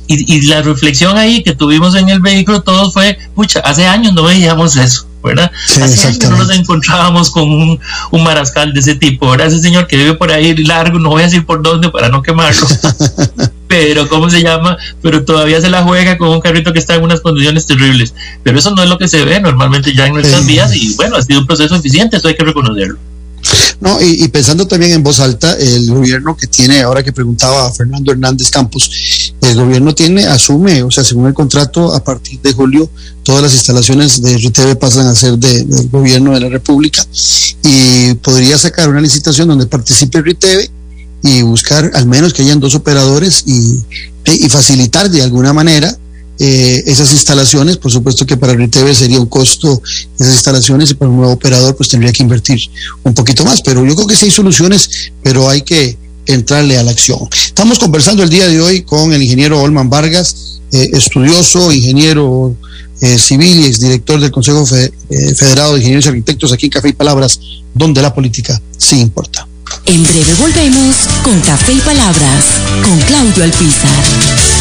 marascal y, la reflexión ahí que tuvimos en el vehículo todos fue, pucha, hace años no veíamos eso, ¿verdad? hace años no nos encontrábamos con un, un, marascal de ese tipo, ¿verdad? Ese señor que vive por ahí largo, no voy a decir por dónde para no quemarlo. pero ¿cómo se llama? Pero todavía se la juega con un carrito que está en unas condiciones terribles. Pero eso no es lo que se ve normalmente ya en nuestras vías y bueno, ha sido un proceso eficiente, eso hay que reconocerlo. No, y, pensando también en voz alta, el gobierno que tiene, ahora que preguntaba a Fernando Hernández Campos, el gobierno tiene, asume, o sea, según el contrato, a partir de julio, todas las instalaciones de RTV pasan a ser del gobierno de la República y podría sacar una licitación donde participe RTV y buscar al menos que hayan dos operadores y facilitar de alguna manera eh, esas instalaciones, por supuesto que para RTV sería un costo esas instalaciones y para un nuevo operador pues tendría que invertir un poquito más, pero yo creo que sí hay soluciones, pero hay que entrarle a la acción. Estamos conversando el día de hoy con el ingeniero Olman Vargas, eh, estudioso, ingeniero eh, civil y exdirector del Consejo Federado de Ingenieros y Arquitectos aquí en Café y Palabras, donde la política sí importa. En breve volvemos con Café y Palabras, con Claudio Alpizar.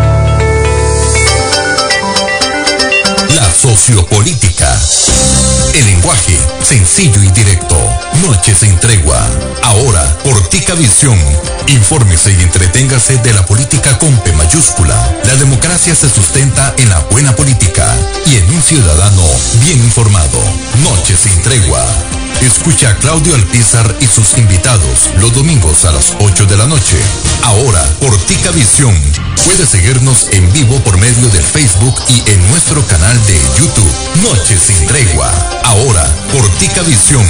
Sociopolítica. El lenguaje sencillo y directo. Noches sin tregua. Ahora, Portica Visión. Infórmese y entreténgase de la política con P mayúscula. La democracia se sustenta en la buena política y en un ciudadano bien informado. Noches sin tregua. Escucha a Claudio Alpizar y sus invitados los domingos a las 8 de la noche. Ahora, por Tica Visión. Puedes seguirnos en vivo por medio de Facebook y en nuestro canal de YouTube. Noche sin tregua. Ahora, por Tica Visión.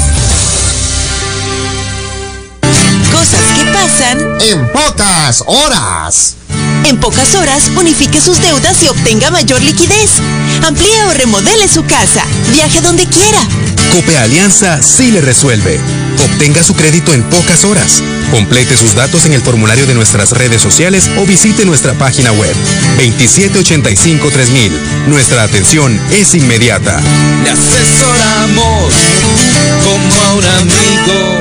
Cosas que pasan en pocas horas. En pocas horas, unifique sus deudas y obtenga mayor liquidez. Amplíe o remodele su casa. Viaje donde quiera. Cope Alianza sí le resuelve. Obtenga su crédito en pocas horas. Complete sus datos en el formulario de nuestras redes sociales o visite nuestra página web 2785-3000. Nuestra atención es inmediata. Le asesoramos como a un amigo.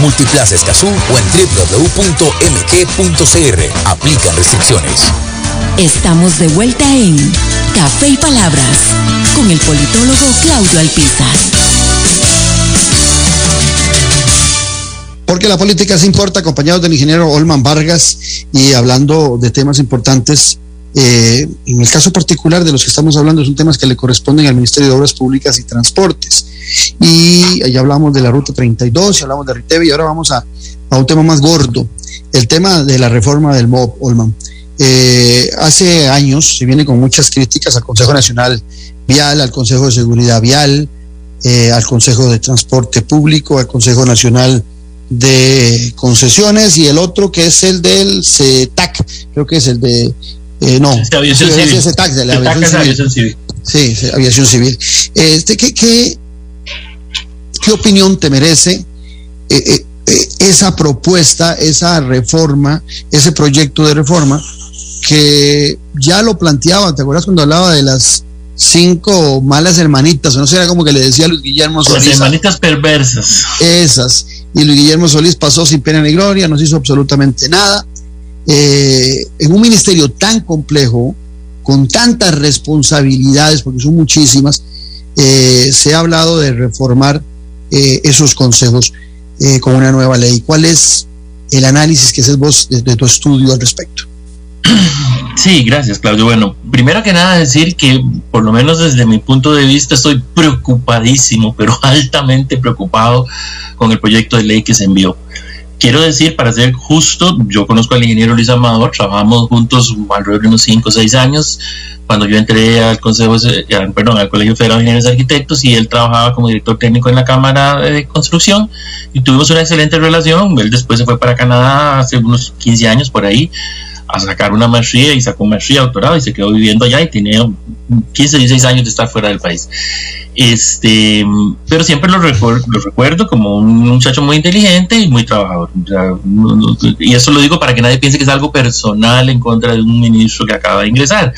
Multiplaza Escazú o en www.mg.cr. Aplican restricciones. Estamos de vuelta en Café y Palabras con el politólogo Claudio Alpizar. Porque la política se importa, acompañados del ingeniero Olman Vargas y hablando de temas importantes. Eh, en el caso particular de los que estamos hablando, son temas que le corresponden al Ministerio de Obras Públicas y Transportes. Y ya hablamos de la Ruta 32, y hablamos de Riteve, y ahora vamos a, a un tema más gordo, el tema de la reforma del MOB, Olman. Eh, hace años se viene con muchas críticas al Consejo Nacional Vial, al Consejo de Seguridad Vial, eh, al Consejo de Transporte Público, al Consejo Nacional de Concesiones y el otro que es el del CETAC, creo que es el de... Eh, no, Sí, aviación civil. ese CETAC, de la aviación es civil. aviación civil. Sí, sí, aviación civil. Este, ¿qué, qué, qué opinión te merece eh, eh, eh, esa propuesta, esa reforma, ese proyecto de reforma que ya lo planteaba, ¿te acuerdas cuando hablaba de las cinco malas hermanitas? O no sé, era como que le decía a Luis Guillermo Las Solís. hermanitas perversas. Esas. Y Luis Guillermo Solís pasó sin pena ni gloria, no se hizo absolutamente nada. Eh, en un ministerio tan complejo, con tantas responsabilidades, porque son muchísimas, eh, se ha hablado de reformar eh, esos consejos eh, con una nueva ley. ¿Cuál es el análisis que haces vos de, de tu estudio al respecto? Sí, gracias, Claudio. Bueno, primero que nada decir que, por lo menos desde mi punto de vista, estoy preocupadísimo, pero altamente preocupado con el proyecto de ley que se envió. Quiero decir, para ser justo, yo conozco al ingeniero Luis Amador, trabajamos juntos alrededor de unos 5 o 6 años, cuando yo entré al Consejo, al Colegio Federal de Ingenieros Arquitectos y él trabajaba como director técnico en la Cámara de Construcción y tuvimos una excelente relación. Él después se fue para Canadá hace unos 15 años por ahí a sacar una maestría y sacó maestría, doctorado y se quedó viviendo allá y tenía 15, 16 años de estar fuera del país. Este, pero siempre lo, lo recuerdo como un muchacho muy inteligente y muy trabajador. y eso lo digo para que nadie piense que es algo personal en contra de un ministro que acaba de ingresar.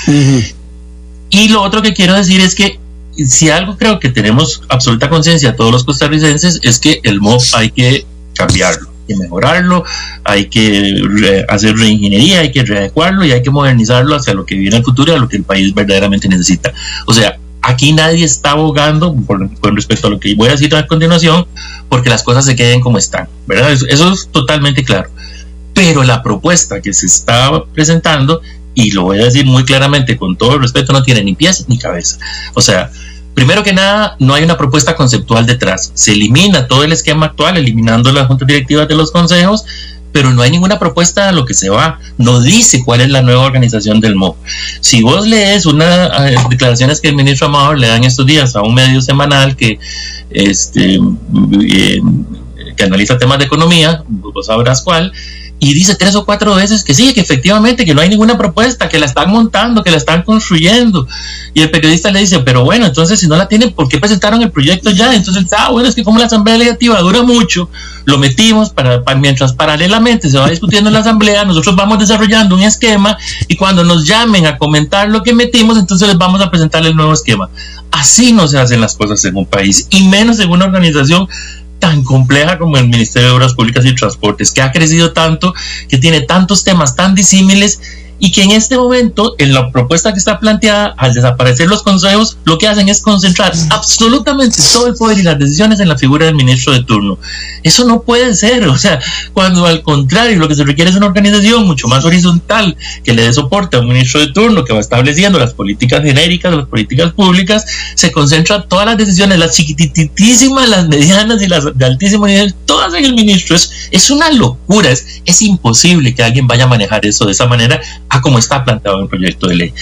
Y lo otro que quiero decir es que si algo creo que tenemos absoluta conciencia todos los costarricenses es que el MOP hay que cambiarlo mejorarlo, hay que hacer reingeniería, hay que readecuarlo y hay que modernizarlo hacia lo que viene el futuro y a lo que el país verdaderamente necesita. O sea, aquí nadie está abogando con respecto a lo que voy a decir a continuación, porque las cosas se queden como están, ¿verdad? Eso, es totalmente claro. Pero la propuesta que se está presentando, y lo voy a decir muy claramente, con todo el respeto, no tiene ni pies ni cabeza. O sea, Primero que nada, no hay una propuesta conceptual detrás. Se elimina todo el esquema actual, eliminando las juntas directivas de los consejos, pero no hay ninguna propuesta a lo que se va. No dice cuál es la nueva organización del MOP. Si vos lees unas eh, declaraciones que el ministro Amador le dan estos días a un medio semanal que, este, eh, que analiza temas de economía, vos sabrás cuál, y dice tres o cuatro veces que sí, que efectivamente, que no hay ninguna propuesta, que la están montando, que la están construyendo. Y el periodista le dice, pero bueno, entonces si no la tienen, ¿por qué presentaron el proyecto ya? Entonces, ah, bueno, es que como la asamblea legislativa dura mucho, lo metimos para, mientras paralelamente se va discutiendo en la asamblea, nosotros vamos desarrollando un esquema y cuando nos llamen a comentar lo que metimos, entonces les vamos a presentar el nuevo esquema. Así no se hacen las cosas en un país y menos en una organización tan compleja como el Ministerio de Obras Públicas y Transportes, que ha crecido tanto, que tiene tantos temas tan disímiles y que en este momento, en la propuesta que está planteada, al desaparecer los consejos, lo que hacen es concentrar absolutamente todo el poder y las decisiones en la figura del ministro de turno. Eso no puede ser, o sea, cuando al contrario lo que se requiere es una organización mucho más horizontal que le dé soporte a un ministro de turno que va estableciendo las políticas genéricas, las políticas públicas, se concentra todas las decisiones, las chiquititísimas, las medianas y las de altísimo nivel, todas en el ministro. Es, es una locura, es, es imposible que alguien vaya a manejar eso de esa manera a como está planteado el proyecto de ley.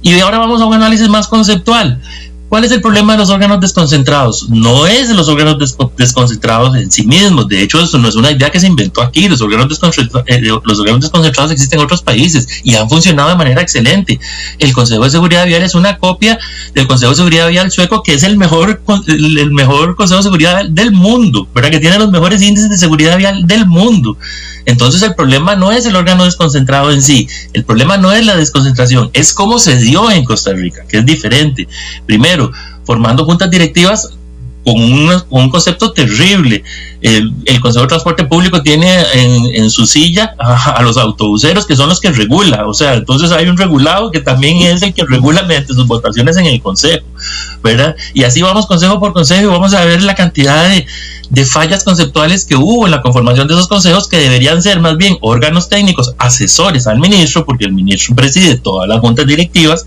Y ahora vamos a un análisis más conceptual. ¿Cuál es el problema de los órganos desconcentrados? No es los órganos desconcentrados en sí mismos. De hecho, eso no es una idea que se inventó aquí. Los órganos, desconcentrados, eh, los órganos desconcentrados existen en otros países y han funcionado de manera excelente. El Consejo de Seguridad Vial es una copia del Consejo de Seguridad Vial sueco, que es el mejor, el mejor Consejo de Seguridad del mundo, ¿verdad? que tiene los mejores índices de seguridad vial del mundo. Entonces el problema no es el órgano desconcentrado en sí, el problema no es la desconcentración, es cómo se dio en Costa Rica, que es diferente. Primero, formando juntas directivas con, un concepto terrible. El, Consejo de Transporte Público tiene en, su silla a, los autobuseros que son los que regula, o sea, entonces hay un regulado que también es el que regula mediante sus votaciones en el Consejo, ¿verdad? Y así vamos consejo por consejo y vamos a ver la cantidad de, de fallas conceptuales que hubo en la conformación de esos consejos que deberían ser más bien órganos técnicos asesores al ministro, porque el ministro preside todas las juntas directivas,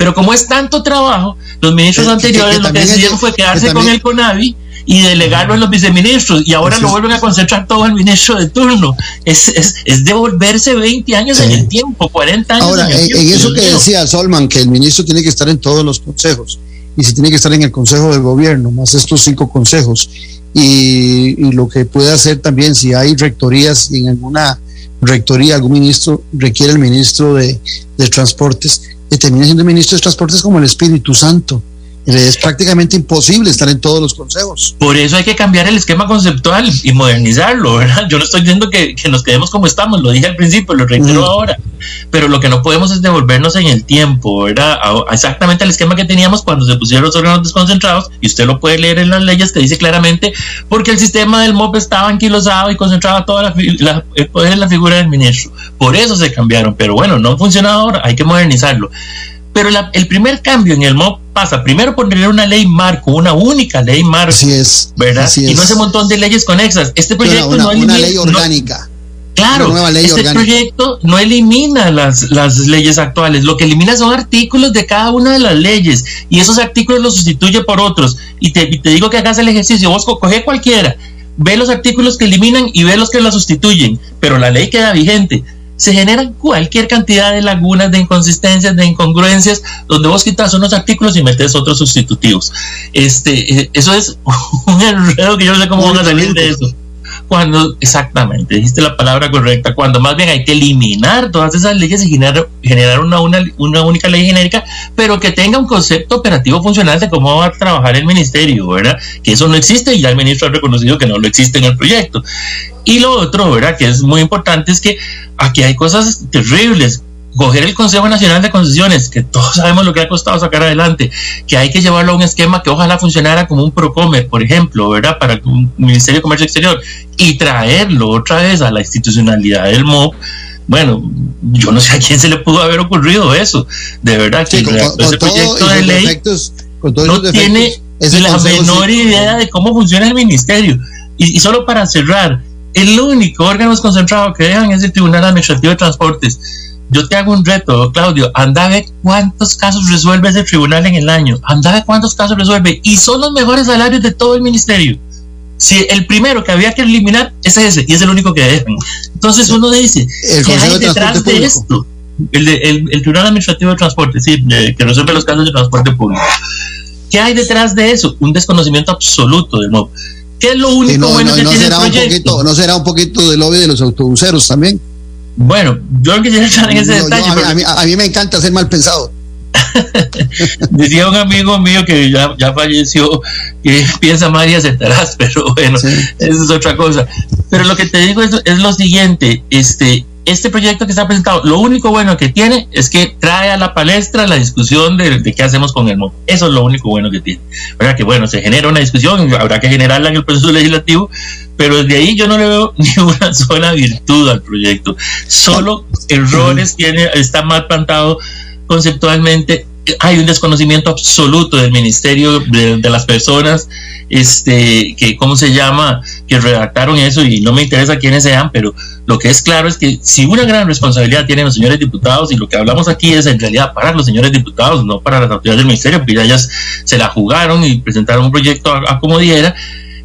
pero como es tanto trabajo, los ministros anteriores lo que decidieron fue quedarse con el CONAVI y delegarlo en los viceministros y ahora lo vuelven a concentrar todo el ministro de turno. Es, es, es devolverse 20 años en el tiempo, 40 años. Ahora, en, eso que decía Solman, que el ministro tiene que estar en todos los consejos y si tiene que estar en el consejo del gobierno, más estos cinco consejos. Y, y lo que puede hacer también, si hay rectorías en alguna rectoría, algún ministro requiere el ministro de, de Transportes, que termina siendo ministro de Transportes como el Espíritu Santo. Es prácticamente imposible estar en todos los consejos. Por eso hay que cambiar el esquema conceptual y modernizarlo, ¿verdad? Yo no estoy diciendo que, que nos quedemos como estamos, lo dije al principio, lo reitero ahora pero lo que no podemos es devolvernos en el tiempo, ¿verdad? exactamente el esquema que teníamos cuando se pusieron los órganos desconcentrados, y usted lo puede leer en las leyes que dice claramente, porque el sistema del MOP estaba anquilosado y concentraba toda la, el poder en la figura del ministro. Por eso se cambiaron, pero bueno, no funciona ahora, hay que modernizarlo. Pero el primer cambio en el MOP pasa primero por tener una ley marco, una única ley marco. Así es. ¿Verdad? Y no ese montón de leyes conexas. Este proyecto no una ley orgánica. Claro, este proyecto no elimina las, las leyes actuales, lo que elimina son artículos de cada una de las leyes y esos artículos los sustituye por otros. Y te, te digo que hagas el ejercicio, vos coge cualquiera, ve los artículos que eliminan y ve los que la sustituyen, pero la ley queda vigente. Se generan cualquier cantidad de lagunas, de inconsistencias, de incongruencias, donde vos quitas unos artículos y metes otros sustitutivos. Este, eh, eso es un enredo que yo no sé cómo van a salir de eso cuando, exactamente, dijiste la palabra correcta, cuando más bien hay que eliminar todas esas leyes y generar, generar una, una, una, única ley genérica, pero que tenga un concepto operativo funcional de cómo va a trabajar el ministerio, ¿verdad? Que eso no existe y ya el ministro ha reconocido que no lo existe en el proyecto. Y lo otro, ¿verdad? Que es muy importante es que aquí hay cosas terribles coger el Consejo Nacional de Concesiones, que todos sabemos lo que ha costado sacar adelante, que hay que llevarlo a un esquema que ojalá funcionara como un Procomer, por ejemplo, ¿verdad? Para un Ministerio de Comercio Exterior, y traerlo otra vez a la institucionalidad del MOP, bueno, yo no sé a quién se le pudo haber ocurrido eso. De verdad que ese proyecto de ley no tiene la menor idea de cómo funciona el ministerio. Y, y solo para cerrar, el único órgano concentrado que dejan es el Tribunal Administrativo de Transportes yo te hago un reto, Claudio, anda a ver cuántos casos resuelve ese tribunal en el año, anda a ver cuántos casos resuelve y son los mejores salarios de todo el ministerio. Si el primero que había que eliminar es ese y es el único que dejan. Entonces uno dice, ¿qué hay detrás de esto? El, el, Tribunal Administrativo de Transporte, sí, que resuelve los casos de transporte público. ¿Qué hay detrás de eso? Un desconocimiento absoluto del MOB. ¿Qué es lo único bueno que tiene el proyecto? ¿No será un poquito del lobby de los autobuseros también? Bueno, yo no quisiera entrar en ese detalle. a, mí, me encanta ser mal pensado. Decía un amigo mío que ya, ya falleció, que piensa mal y aceptarás, pero bueno, esa es otra cosa. Pero lo que te digo es, es lo siguiente, este, este proyecto que está presentado, lo único bueno que tiene es que trae a la palestra la discusión de, qué hacemos con el MOP. Eso es lo único bueno que tiene. ¿Verdad? Que bueno, se genera una discusión, habrá que generarla en el proceso legislativo, pero desde ahí yo no le veo ni una sola virtud al proyecto. Solo errores tiene, está mal plantado conceptualmente hay un desconocimiento absoluto del ministerio de, las personas este que cómo se llama que redactaron eso y no me interesa quiénes sean pero lo que es claro es que si una gran responsabilidad tienen los señores diputados y lo que hablamos aquí es en realidad para los señores diputados no para las autoridades del ministerio porque ya ellas se la jugaron y presentaron un proyecto a como diera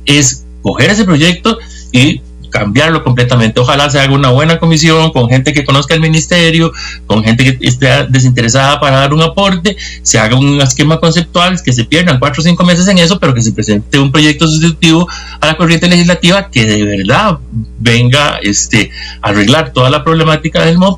es coger ese proyecto y cambiarlo completamente. Ojalá se haga una buena comisión con gente que conozca el ministerio, con gente que esté desinteresada para dar un aporte, se haga un esquema conceptual, que se pierdan cuatro o cinco meses en eso, pero que se presente un proyecto sustitutivo a la corriente legislativa que de verdad venga este, a arreglar toda la problemática del MOB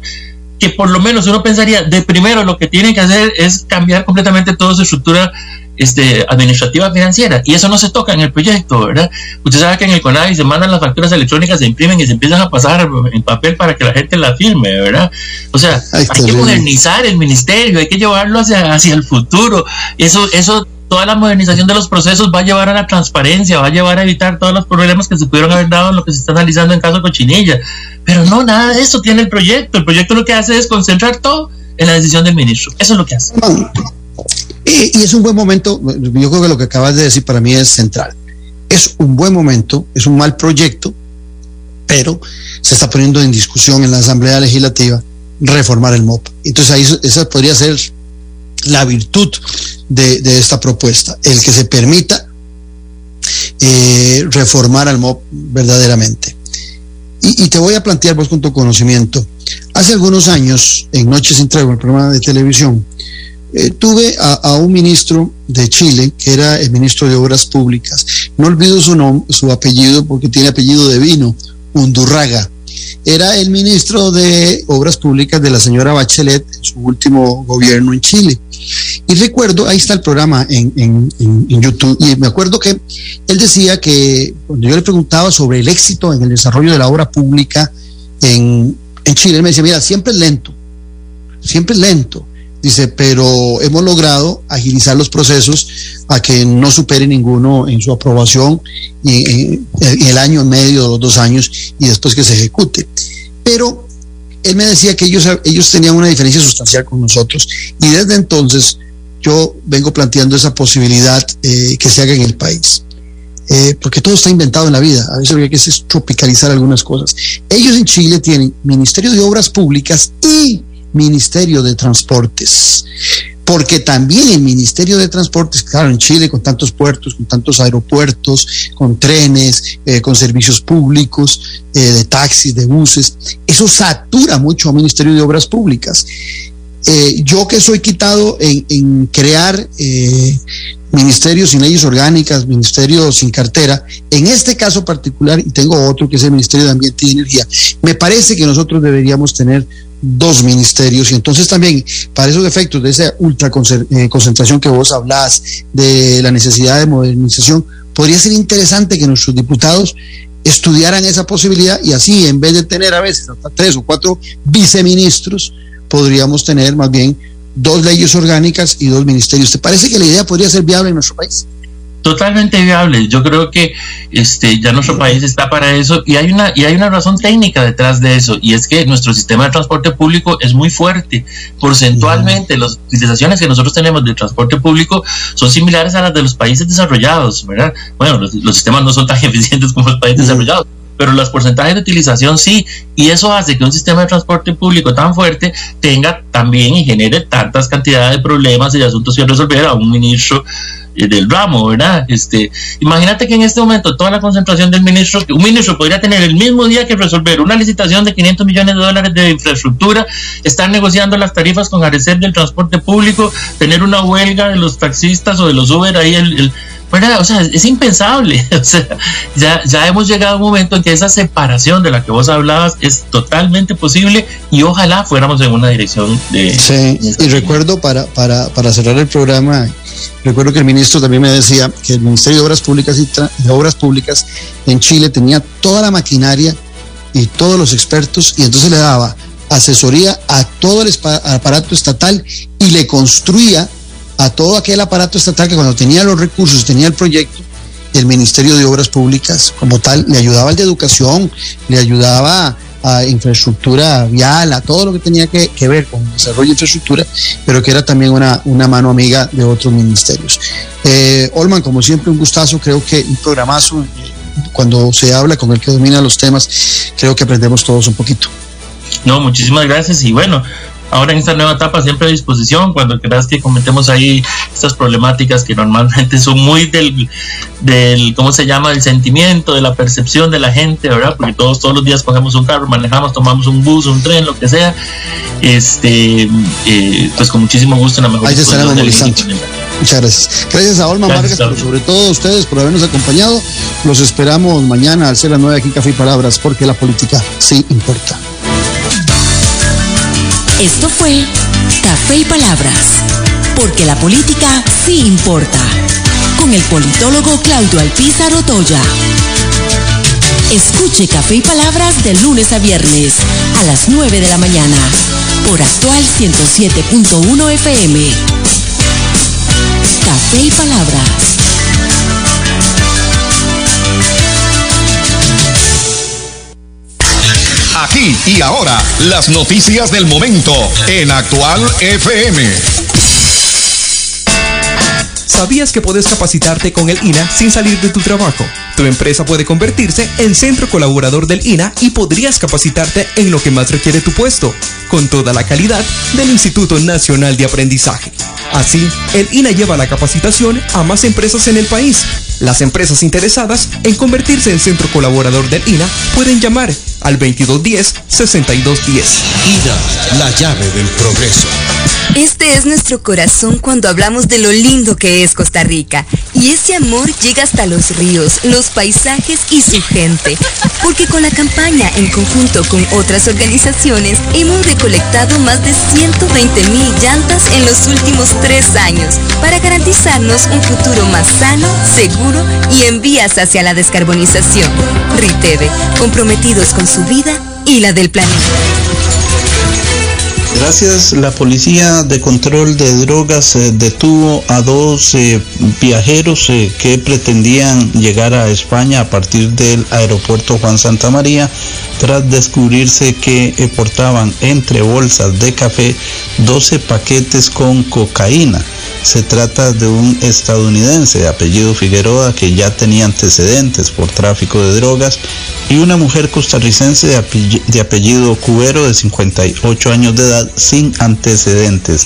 que por lo menos uno pensaría, de primero lo que tienen que hacer es cambiar completamente toda su estructura este, administrativa financiera y eso no se toca en el proyecto, ¿verdad? Usted sabe que en el CONAVI se mandan las facturas electrónicas, se imprimen y se empiezan a pasar en papel para que la gente la firme, ¿verdad? O sea, hay que modernizar el ministerio, hay que llevarlo hacia, hacia el futuro. Eso, eso, toda la modernización de los procesos va a llevar a la transparencia, va a llevar a evitar todos los problemas que se pudieron haber dado en lo que se está analizando en caso Cochinilla. Pero no, nada de eso tiene el proyecto. El proyecto lo que hace es concentrar todo en la decisión del ministro. Eso es lo que hace. Y, es un buen momento, yo creo que lo que acabas de decir para mí es central. Es un buen momento, es un mal proyecto, pero se está poniendo en discusión en la Asamblea Legislativa reformar el MOP. Entonces ahí esa podría ser la virtud de, esta propuesta, el que se permita eh, reformar al MOP verdaderamente. Y, y, te voy a plantear vos con tu conocimiento. Hace algunos años, en Noches sin Tregua, el programa de televisión, eh, tuve a, un ministro de Chile, que era el ministro de Obras Públicas. No olvido su, nombre, su apellido porque tiene apellido de vino, Undurraga. Era el ministro de Obras Públicas de la señora Bachelet en su último gobierno en Chile. Y recuerdo, ahí está el programa en, en, YouTube, y me acuerdo que él decía que cuando yo le preguntaba sobre el éxito en el desarrollo de la obra pública en, en Chile, él me decía, mira, siempre es lento, siempre es lento Dice, pero hemos logrado agilizar los procesos a que no supere ninguno en su aprobación y, en el año en medio de los dos años y después que se ejecute. Pero él me decía que ellos, ellos tenían una diferencia sustancial con nosotros y desde entonces yo vengo planteando esa posibilidad eh, que se haga en el país. Eh, porque todo está inventado en la vida, a veces lo que hay tropicalizar algunas cosas. Ellos en Chile tienen Ministerio de Obras Públicas y Ministerio de Transportes. porque también el Ministerio de Transportes, claro, en Chile con tantos puertos, con tantos aeropuertos, con trenes, eh, con servicios públicos, eh, de taxis, de buses, eso satura mucho al Ministerio de Obras Públicas. Eh, yo que soy quitado en, crear ministerios sin leyes orgánicas, ministerios sin cartera, en este caso particular, y tengo otro que es el Ministerio de Ambiente y Energía, me parece que nosotros deberíamos tener dos ministerios. Y entonces también para esos efectos de esa ultra eh, concentración que vos hablás de la necesidad de modernización podría ser interesante que nuestros diputados estudiaran esa posibilidad y así en vez de tener a veces hasta tres o cuatro viceministros podríamos tener más bien dos leyes orgánicas y dos ministerios. ¿Te parece que la idea podría ser viable en nuestro país? totalmente viable. Yo creo que este ya nuestro país está para eso y hay una y hay una razón técnica detrás de eso y es que nuestro sistema de transporte público es muy fuerte. Porcentualmente las utilizaciones que nosotros tenemos de transporte público son similares a las de los países desarrollados, ¿verdad? Bueno, los, sistemas no son tan eficientes como los países desarrollados, pero los porcentajes de utilización sí, y eso hace que un sistema de transporte público tan fuerte tenga también y genere tantas cantidades de problemas y de asuntos que resolver a un ministro eh, del ramo, ¿verdad? Este, imagínate que en este momento toda la concentración del ministro, un ministro podría tener el mismo día que resolver una licitación de 500 millones de dólares de infraestructura, estar negociando las tarifas con Arecer del transporte público, tener una huelga de los taxistas o de los Uber ahí el o sea, es impensable. O sea, ya, ya hemos llegado a un momento en que esa separación de la que vos hablabas es totalmente posible y ojalá fuéramos en una dirección de... Sí, y recuerdo para, para, para cerrar el programa, recuerdo que el ministro también me decía que el Ministerio de Obras Públicas y de Obras Públicas en Chile tenía toda la maquinaria y todos los expertos y entonces le daba asesoría a todo el aparato estatal y le construía a todo aquel aparato estatal que cuando tenía los recursos, tenía el proyecto, el Ministerio de Obras Públicas como tal, le ayudaba al de educación, le ayudaba a infraestructura vial, a todo lo que tenía que, ver con desarrollo de infraestructura, pero que era también una, una mano amiga de otros ministerios. Eh, Olman, como siempre, un gustazo, creo que un programazo, eh, cuando se habla con el que domina los temas, creo que aprendemos todos un poquito. No, muchísimas gracias y bueno, ahora en esta nueva etapa siempre a disposición cuando quieras que comentemos ahí estas problemáticas que normalmente son muy del, del ¿cómo se llama? del sentimiento, de la percepción de la gente, ¿verdad? Porque todos todos los días cogemos un carro, manejamos, tomamos un bus, un tren, lo que sea. Este, eh, pues con muchísimo gusto en la mejor Ahí estaremos Muchas gracias. Gracias a Olma Vargas, pero sobre todo a ustedes por habernos acompañado. Los esperamos mañana al ser las 9 aquí en Café y Palabras, porque la política sí importa. Esto fue Café y Palabras, porque la política sí importa, con el politólogo Claudio Alpizar Otoya. Escuche Café y Palabras de lunes a viernes a las 9 de la mañana por actual 107.1 FM. Café y Palabras. Aquí y ahora, las noticias del momento en Actual FM. ¿Sabías que puedes capacitarte con el INA sin salir de tu trabajo? Tu empresa puede convertirse en centro colaborador del INA y podrías capacitarte en lo que más requiere tu puesto, con toda la calidad del Instituto Nacional de Aprendizaje. Así, el INA lleva la capacitación a más empresas en el país. Las empresas interesadas en convertirse en centro colaborador del INA pueden llamar al 2210-6210. INA, la llave del progreso. Este es nuestro corazón cuando hablamos de lo lindo que es Costa Rica. Y ese amor llega hasta los ríos, los paisajes y su gente. Porque con la campaña, en conjunto con otras organizaciones, hemos recolectado más de 120 mil llantas en los últimos tres años para garantizarnos un futuro más sano, seguro y en vías hacia la descarbonización. Riteve, comprometidos con su vida y la del planeta. Gracias, la Policía de Control de Drogas eh, detuvo a dos eh, viajeros eh, que pretendían llegar a España a partir del aeropuerto Juan Santa María tras descubrirse que portaban entre bolsas de café 12 paquetes con cocaína. Se trata de un estadounidense de apellido Figueroa que ya tenía antecedentes por tráfico de drogas y una mujer costarricense de apellido, Cubero de 58 años de edad sin antecedentes.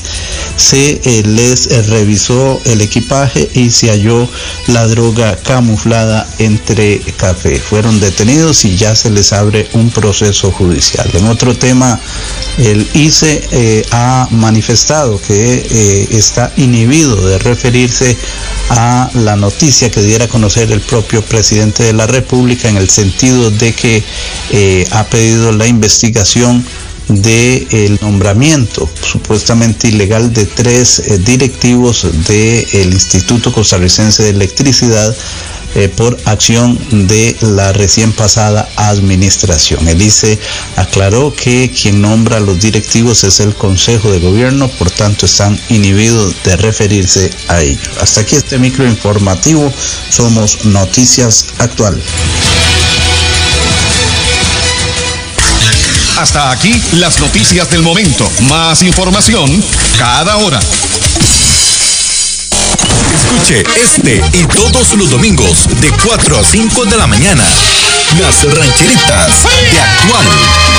Se eh, les eh, revisó el equipaje y se halló la droga camuflada entre café. Fueron detenidos y ya se les abre un proceso judicial. En otro tema, el ICE eh, ha manifestado que está inhibido de referirse a la noticia que diera a conocer el propio presidente de la República en el sentido de que eh, ha pedido la investigación del nombramiento supuestamente ilegal de tres eh, directivos del Instituto Costarricense de Electricidad eh, por acción de la recién pasada administración. El ICE aclaró que quien nombra a los directivos es el Consejo de Gobierno, por tanto están inhibidos de referirse a ello. Hasta aquí este micro informativo. Somos Noticias Actual. Hasta aquí las noticias del momento. Más información cada hora. Escuche este y todos los domingos de 4 a 5 de la mañana. Las rancheritas de actual.